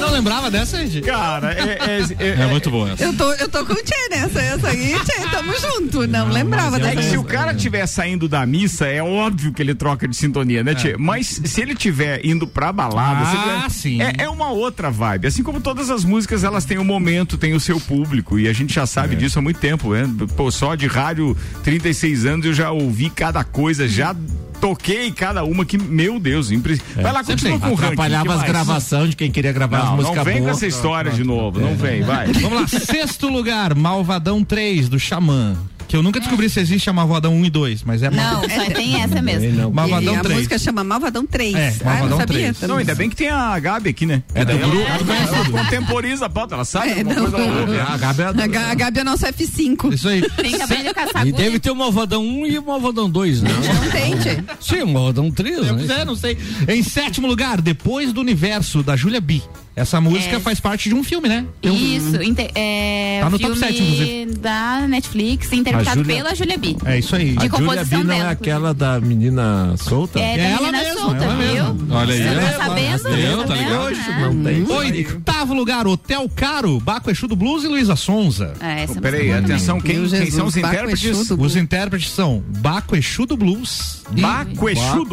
Não lembrava dessa, gente? Cara, é, é, É muito boa essa. Eu tô, eu tô com o Tchê nessa. Essa aí, Tchê, tamo junto. Não, lembrava É dessa. que se o cara estiver saindo da missa, é óbvio que ele troca de sintonia, né, Tchê? Mas se ele estiver indo pra balada, Ah, sim. É, é uma outra vibe. Assim como todas as músicas, elas têm um momento, têm o seu público. E a gente já sabe disso há muito tempo, né? Pô, só de rádio, 36 anos, eu já ouvi cada coisa, já toquei cada uma que, meu Deus, impre... vai lá, continua com o ranking. Atrapalhava as gravações de quem queria gravar as Não, músicas não vem com boas. essa história de novo, não vem, vai. Vamos lá, sexto lugar, Malvadão 3, do Xamã. Que eu nunca descobri se existe a Malvadão 1 e 2, mas é Não, só tem essa mesmo. Malvadão e a 3. música chama Malvadão 3. É, ah, Malvadão não sabia. 3. também. Não, ainda bem que tem a Gabi aqui, né? É do Daí ela- grupo. ela, ela contemporiza a pauta, ela sabe É, uma não. coisa ouve. A Gabi é A, a Gabi é nosso F5. Isso aí. Tem cabelo de E caçagudo. deve ter o Malvadão 1 e o Malvadão 2, né? Não tem, Tchê. Sim, o Malvadão 3, né? É, não sei. Em sétimo lugar, Depois do Universo, da Júlia B. Essa música É. faz parte de um filme, né? Tem um- Isso, é Tá no top filme sete, inclusive. da Netflix, interpretado A Júlia- pela Julia B. É isso aí. De A Júlia composição B não dela, é aquela da menina solta? É, da É ela menina mesma, solta, ela viu? mesma. Olha aí. Você É, tá sabendo? eu, tá Tá ligado? Hoje não tem. Oitavo lugar, Hotel Caro, Baco Exu do Blues e Luísa Sonza. É, essa Peraí, música atenção, quem, quem Jesus, são os Baco intérpretes? Os intérpretes são Baco Exu do Blues. Baco Exu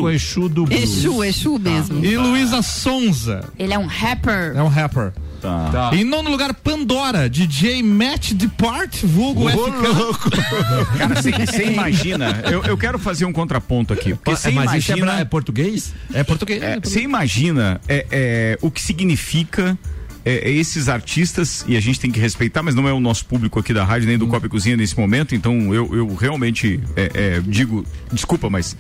do Blues. Exu, Exu mesmo. e Luísa Sonza. Ele é um rapper. É um rapper. Tá. Em nono lugar, Pandora, DJ Matt Depart, vulgo Ô, FK. Cara, você imagina, eu, eu quero fazer um contraponto aqui. Porque você Mas isso é imagina. bra- é português? É português. Você imagina é, é, o que significa é, esses artistas, e a gente tem que respeitar, mas não é o nosso público aqui da rádio, nem do Copa e Cozinha nesse momento, então eu, eu realmente é, é, digo, desculpa, mas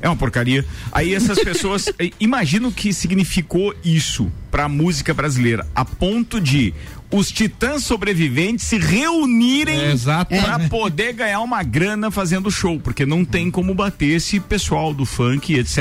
é, uma porcaria. Aí essas pessoas, é, imagina o que significou isso pra música brasileira, a ponto de os titãs sobreviventes se reunirem É, exato. pra poder ganhar uma grana fazendo show, porque não tem como bater esse pessoal do funk, etc,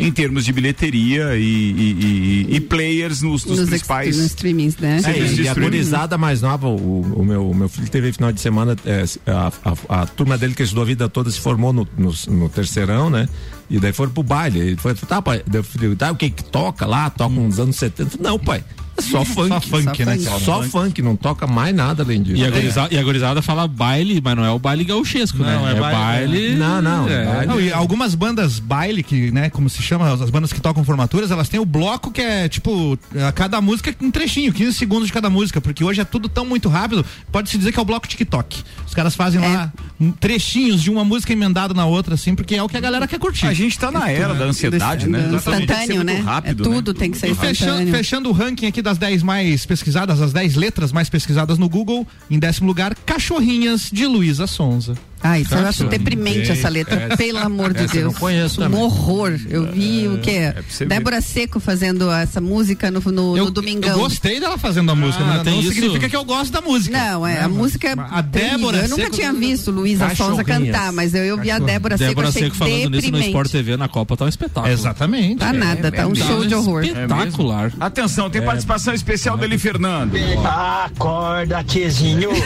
em termos de bilheteria e, e- e- e players nos, nos Nos, principais nos streamings, né? Sim, É, Serviço de e a gurizada mais nova, o, o meu, o meu filho teve final de semana, é, a, a- a turma dele que estudou a vida toda se formou no, no, no terceirão, né? E daí foram pro baile. Ele foi, tá, pai, daí eu falei, tá, o que que toca lá? Toca uns anos 70. Eu falei, Não, pai. É só funk. Só funk, né? Só, Só funk. não toca mais nada além disso. E a, gurizada, e a gurizada fala baile, mas não é o baile gauchesco, né? Não, é baile- Não, não, É. baile. Não, e algumas bandas baile, que, né, como se chama, as bandas que tocam formaturas, elas têm o bloco que é, tipo, a cada música um trechinho, 15 segundos de cada música, porque hoje é tudo tão muito rápido, pode-se dizer que é o bloco TikTok. Os caras fazem lá um, trechinhos de uma música emendada na outra, assim, porque é o que a galera quer curtir. A gente tá na era da ansiedade, né? Instantâneo, né? rápido, é né? tudo tem que ser E fechando, instantâneo. fechando o ranking aqui das 10 mais pesquisadas, as 10 letras mais pesquisadas no Google, em décimo lugar, Cachorrinhas de Luísa Sonza. Ah, isso eu acho deprimente essa letra, Essa- pelo amor de eu Deus. não conheço um também. horror. Eu vi o quê? pra você ver. Débora Seco fazendo essa música no, no, no Domingão. Eu gostei dela fazendo a música, Ah, mas tem não isso? significa que eu gosto da música. Não, é, a música é A. Débora Eu nunca Seco- tinha visto Luísa Sonza Cachorrinhas. cantar, mas eu, eu vi a. Débora Seco, Débora Seco falando nisso no deprimente. Sport TV na Copa tá um espetáculo. Exatamente. Tá nada, tá um show de horror. Espetacular. Atenção, tem participação especial dele, Fernando. Acorda, tiozinho.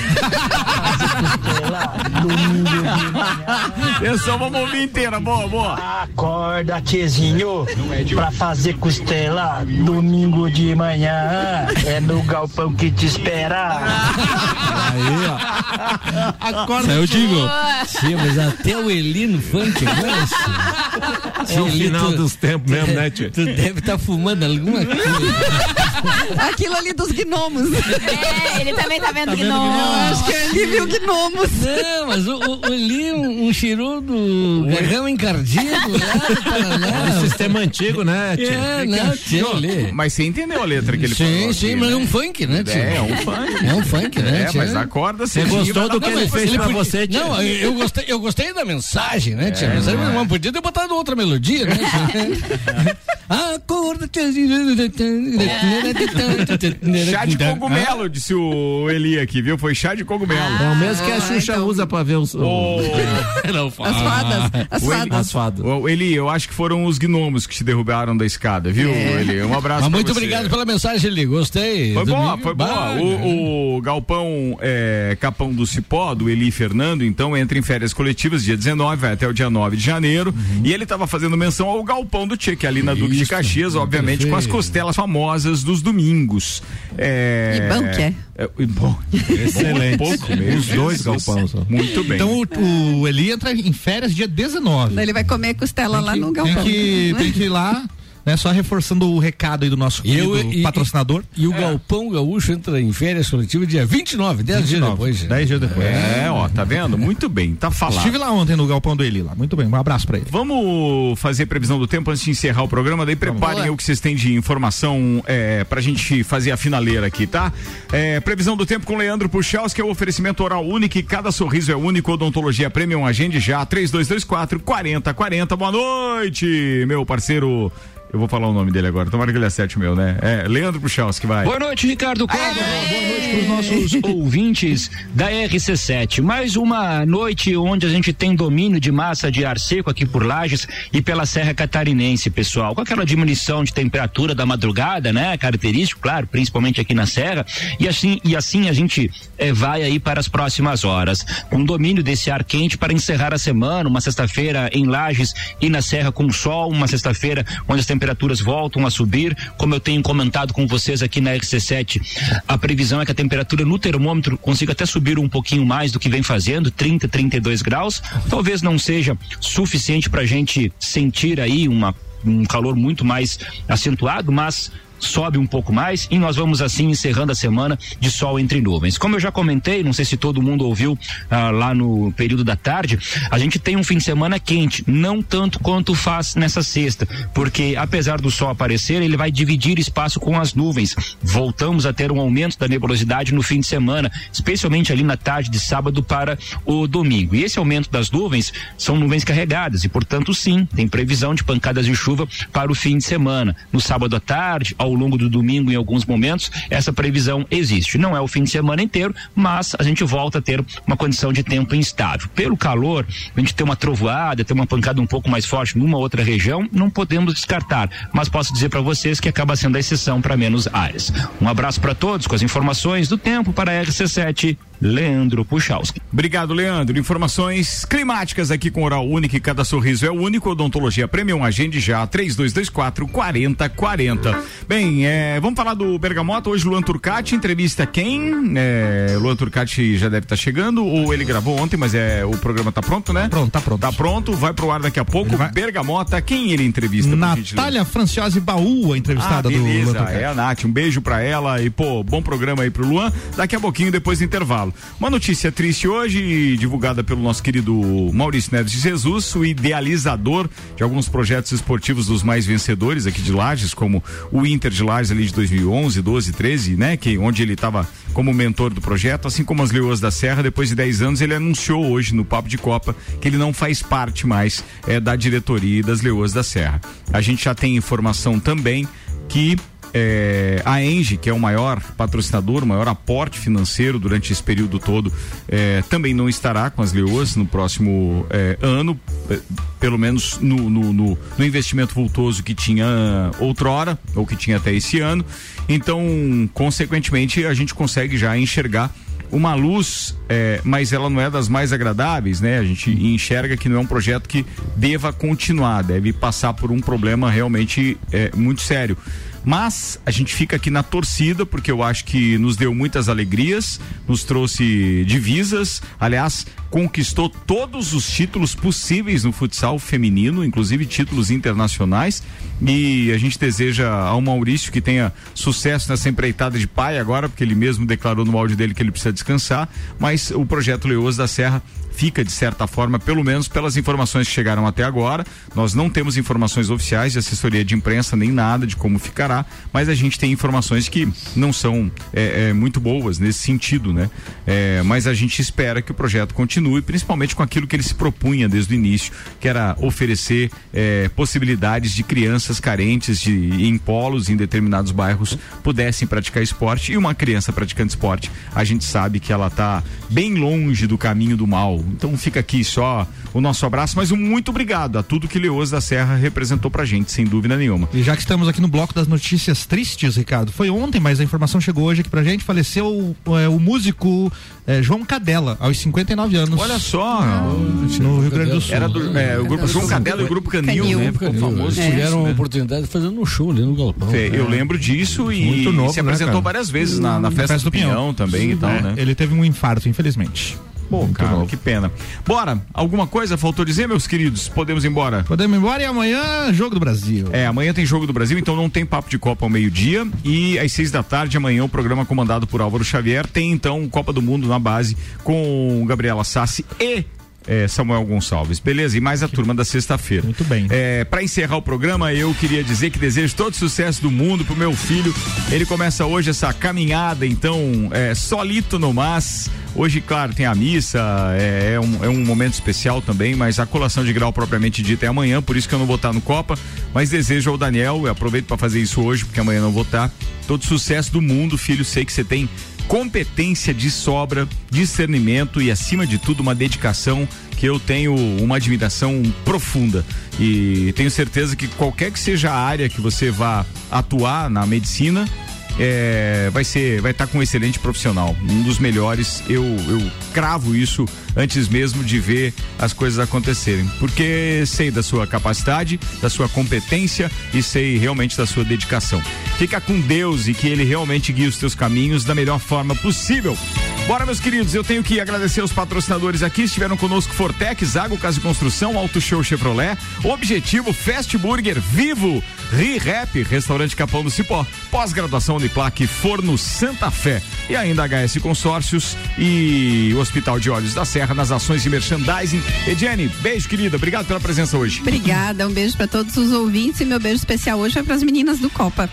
Atenção, vamos ouvir inteira. Boa, boa. Acorda, tiozinho. Pra fazer costela domingo de manhã. É no galpão que te espera. Aí, ó. Acorda. Eu digo. Sim, mas até o Eli no funk agora. sim. É o final tu- dos tempos mesmo, né, tio? Tu deve estar fumando alguma coisa. Aquilo ali dos gnomos. É, ele também tá vendo que Eu não. acho que ele viu gnomos. Não, mas o, o, o Eli, um, um cheirou do garrão encardido lá do Paraná. É sistema antigo, né, tio? É, não, tio, Eli. Mas você entendeu a letra que ele falou? Sim, sim, mas é né? um funk, né, tio? É, é um funk. É um funk, né, É, tio? mas acorda Você gostou do que ele fez pra você, tio? Não, eu, gostei, eu gostei da mensagem, né, tia? mas, mas podia ter botado outra melodia, né? Acorda, Chá de cogumelo, disse o Eli aqui, viu? Foi chá de cogumelo. É o mesmo que a Ah, Xuxa então. usa pra ver os. Não fala. As fadas. As O Eli- fadas. As fadas. Eli, eu acho que foram os gnomos que te derrubaram da escada, viu, Eli? Um abraço Mas muito você. obrigado pela mensagem, Eli. Gostei. Foi boa, Domingo- foi boa. O, o Galpão é, Capão do Cipó, do Eli Fernando, então entra em férias coletivas dia 19, vai até o dia 9 de janeiro. E ele estava fazendo menção ao Galpão do Tchê, que é ali na Duque de Caxias, obviamente, com as perfeito. costelas famosas dos domingos. É, E bom que é. e bom. Excelente. Pouco mesmo. Os dois galpões. ó. Muito bem. Então o, o Eli entra em férias dia 19. Daí Ele vai comer costela lá no Tem galpão. que, tem que ir lá, né? Só reforçando o recado aí do nosso E eu- querido e- patrocinador. E o Galpão Gaúcho entra em férias coletivas dia 29, 10 dias 29, depois. 10 dias depois. É, ó, tá vendo? Muito bem, tá falado. Estive lá ontem no galpão do Eli lá. Muito bem, um abraço pra ele. Vamos fazer previsão do tempo antes de encerrar o programa, daí preparem o que vocês têm de informação é, pra gente fazer a finaleira aqui, tá? É, previsão do tempo com Leandro Puxaus, que é o oferecimento oral único e cada sorriso é único, odontologia premium, agende já, 3224 4040, boa noite, meu parceiro, eu vou falar o nome dele agora, tomara que ele acerte o meu, né? É, Leandro que vai. Boa noite, Ricardo Córdova. Boa noite para os nossos ouvintes da RC7. Mais uma noite onde a gente tem domínio de massa de ar seco aqui por Lages e pela Serra Catarinense, pessoal. Com aquela diminuição de temperatura da madrugada, né? Característico, claro, principalmente aqui na Serra. E assim, e assim a gente eh, vai aí para as próximas horas. Com domínio desse ar quente para encerrar a semana, uma sexta-feira em Lages e na Serra com sol, uma sexta-feira onde as temperaturas voltam a subir. Como eu tenho comentado com vocês aqui na RC7, a previsão é que a temperatura no termômetro consiga até subir um pouquinho mais do que vem fazendo, 30, 32 graus. Talvez não seja suficiente para a gente sentir aí uma um calor muito mais acentuado, mas sobe um pouco mais e nós vamos assim encerrando a semana de sol entre nuvens. Como eu já comentei, não sei se todo mundo ouviu ah, lá no período da tarde, a gente tem um fim de semana quente, não tanto quanto faz nessa sexta, porque apesar do sol aparecer, ele vai dividir espaço com as nuvens. Voltamos a ter um aumento da nebulosidade no fim de semana, especialmente ali na tarde de sábado para o domingo. E esse aumento das nuvens são nuvens carregadas e, portanto, sim, tem previsão de pancadas de chuva para o fim de semana. No sábado à tarde, ao longo do domingo, em alguns momentos, essa previsão existe. Não é o fim de semana inteiro, mas a gente volta a ter uma condição de tempo instável. Pelo calor, a gente tem uma trovoada, tem uma pancada um pouco mais forte numa outra região, não podemos descartar. Mas posso dizer para vocês que acaba sendo a exceção para menos áreas. Um abraço para todos com as informações do tempo para a RC7. Leandro Puchalski. Obrigado, Leandro. Informações climáticas aqui com Oral Único e cada sorriso é único. Odontologia Premium, agende já, 3224 4040. Bem, é, vamos falar do Bergamota. Hoje, Luan Turcati, entrevista quem? É, Luan Turcati já deve estar chegando, ou ele gravou ontem, mas é, o programa tá pronto, né? Pronto, tá pronto. Tá pronto, vai pro ar daqui a pouco. Bergamota, quem ele entrevista? Natália Franciose Baú, a entrevistada ah, do beleza, Luan Turcati. é a Nath, um beijo pra ela e pô, bom programa aí pro Luan, daqui a pouquinho depois do intervalo. Uma notícia triste hoje, divulgada pelo nosso querido Maurício Neves de Jesus, o idealizador de alguns projetos esportivos dos mais vencedores aqui de Lages, como o Inter de Lages ali de 2011, 12, 13, né, que onde ele estava como mentor do projeto, assim como as Leoas da Serra, depois de 10 anos ele anunciou hoje no Papo de Copa que ele não faz parte mais é, da diretoria das Leoas da Serra. A gente já tem informação também que é, a Engie, que é o maior patrocinador, o maior aporte financeiro durante esse período todo, é, também não estará com as Leoas no próximo é, ano, é, pelo menos no, no, no- no investimento vultoso que tinha outrora, ou que tinha até esse ano. Então, consequentemente, a gente consegue já enxergar uma luz, é, mas ela não é das mais agradáveis, né? A gente enxerga que não é um projeto que deva continuar, deve passar por um problema realmente é, muito sério. Mas a gente fica aqui na torcida, porque eu acho que nos deu muitas alegrias, nos trouxe divisas, aliás, conquistou todos os títulos possíveis no futsal feminino, inclusive títulos internacionais. E a gente deseja ao Maurício que tenha sucesso nessa empreitada de pai agora, porque ele mesmo declarou no áudio dele que ele precisa descansar. Mas o projeto Leoas da Serra fica de certa forma, pelo menos pelas informações que chegaram até agora. Nós não temos informações oficiais de assessoria de imprensa nem nada de como ficará, mas a gente tem informações que não são é, é, muito boas nesse sentido, né? É, mas a gente espera que o projeto continue, principalmente com aquilo que ele se propunha desde o início, que era oferecer é, possibilidades de crianças carentes de, em polos em determinados bairros pudessem praticar esporte e uma criança praticando esporte, a gente sabe que ela está bem longe do caminho do mal. Então fica aqui só o nosso abraço, mas um muito obrigado a tudo que Leoas da Serra representou pra gente, sem dúvida nenhuma. E já que estamos aqui no bloco das notícias tristes, Ricardo, foi ontem, mas a informação chegou hoje aqui pra gente, faleceu é, o músico é, João Cadela, aos 59 anos. Olha só, no Rio Grande do Sul. Era do, é, o grupo João Cadela e o grupo Canil, né? Ficou famoso. Eles tiveram isso, a né? oportunidade de fazer um show ali no Galpão. Fê, Eu lembro disso e Muito novo, se né, apresentou cara? várias vezes na, na festa, do Pinhão, também e tal, É, né? Ele teve um infarto, infelizmente. Pô, Muito cara, novo. que pena. Bora, alguma coisa faltou dizer, meus queridos? Podemos ir embora? Podemos ir embora e amanhã, jogo do Brasil. É, amanhã tem jogo do Brasil, então não tem papo de Copa ao meio-dia. E às seis da tarde, amanhã, o programa comandado por Álvaro Xavier tem então Copa do Mundo na base com Gabriela Sassi e. é, Samuel Gonçalves, beleza? E mais a turma da sexta-feira. Muito bem. É, para encerrar o programa, eu queria dizer que desejo todo sucesso do mundo pro meu filho. Ele começa hoje essa caminhada, então, é, solito no mas. Hoje, claro, tem a missa, é, é um, é um momento especial também, mas a colação de grau propriamente dita é amanhã, por isso que eu não vou estar no Copa. Mas desejo ao Daniel, eu aproveito para fazer isso hoje, porque amanhã não vou estar. Todo sucesso do mundo, filho. Sei que você tem competência de sobra, discernimento e, acima de tudo, uma dedicação que eu tenho uma admiração profunda. E tenho certeza que qualquer que seja a área que você vá atuar na medicina, é, vai ser, vai estar com um excelente profissional, um dos melhores. Eu, eu cravo isso antes mesmo de ver as coisas acontecerem, porque sei da sua capacidade, da sua competência e sei realmente da sua dedicação. Fica com Deus e que Ele realmente guie os teus caminhos da melhor forma possível. Bora, meus queridos, eu tenho que agradecer os patrocinadores aqui. Estiveram conosco Fortec, Zago Casa de Construção, Auto Show Chevrolet, Objetivo, Fast Burger, Vivo, ReRap, Restaurante Capão do Cipó, Pós-graduação Uniplaque, Forno Santa Fé e ainda HS Consórcios e Hospital de Olhos da Serra nas ações de merchandising. Ediane, beijo, querida. Obrigado pela presença hoje. Obrigada, um beijo para todos os ouvintes e meu beijo especial hoje é para as meninas do Copa.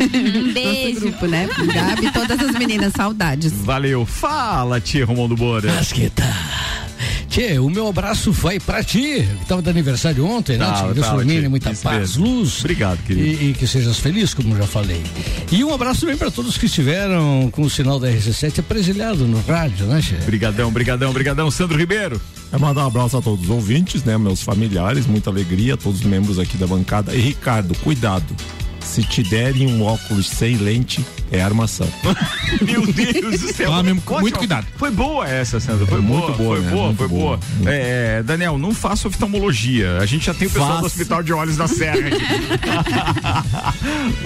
Um beijo. Nosso grupo, né? Gabi e todas as meninas, saudades. Valeu. Fala, tia Romualdo Bora. Mas que tá. Tchê, o meu abraço vai pra ti, que tava de aniversário ontem, né? Deus ilumine, tchê. muita Isso paz, mesmo. luz. Obrigado, querido. E, e que sejas feliz, como já falei. E um abraço também pra todos que estiveram com o sinal da RC7 apresilhado no rádio, né, Tchê? Brigadão, brigadão, brigadão. Sandro Ribeiro. É mandar um abraço a todos os ouvintes, né? Meus familiares, muita alegria, todos os membros aqui da bancada. E Ricardo, cuidado. Se te derem um óculos sem lente, é armação. Meu Deus do céu. Toma mesmo, muito cuidado. Foi boa essa, Sandra. Foi, Foi boa, muito boa, Foi né? boa, Muito foi boa. boa. É, é, Daniel, não faça oftalmologia. A gente já tem o pessoal Faça. do Hospital de Olhos da Serra aqui.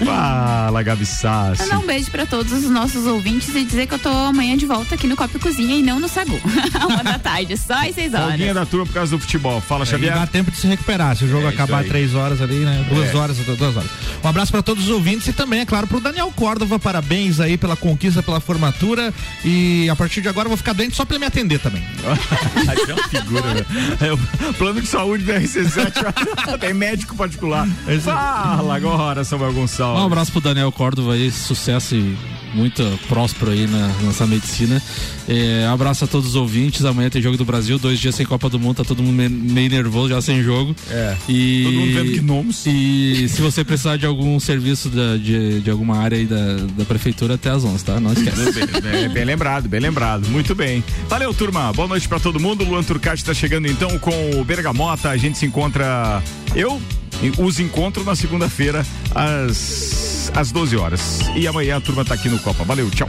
Fala, Gabi Sassi. Mandar um beijo pra todos os nossos ouvintes e dizer que eu tô amanhã de volta aqui no Copa e Cozinha e não no Sagu. Uma da tarde, só às seis horas. Folguinha da turma por causa do futebol. Fala, Xavier. dá tempo de se recuperar. Se o jogo É acabar três horas ali, né? Duas É. horas, duas horas. Um abraço para todos os ouvintes e também, é claro, pro Daniel Córdova. Parabéns aí pela conquista, pela formatura. E a partir de agora eu vou ficar doente só pra ele me atender também. é uma figura, né? É o plano de saúde da RC7 tem médico particular. Fala agora, Samuel Gonçalves. Um abraço pro Daniel Córdova aí, sucesso e muito próspero aí na nossa medicina. É, abraço a todos os ouvintes. Amanhã tem jogo do Brasil, dois dias sem Copa do Mundo, tá todo mundo me- meio nervoso já sem jogo. É. E, Todo mundo vendo gnomos. E se você precisar de algum serviço da- de, de alguma área aí da, da prefeitura, até às 11, tá? Não esquece. Bem, bem- bem lembrado, bem lembrado. Muito bem. Valeu, turma. Boa noite pra todo mundo. Luan Turcati está chegando então com o Bergamota. A gente se encontra. Eu os encontro na segunda-feira às, às 12 horas. E amanhã a turma tá aqui no Copa. Valeu, tchau.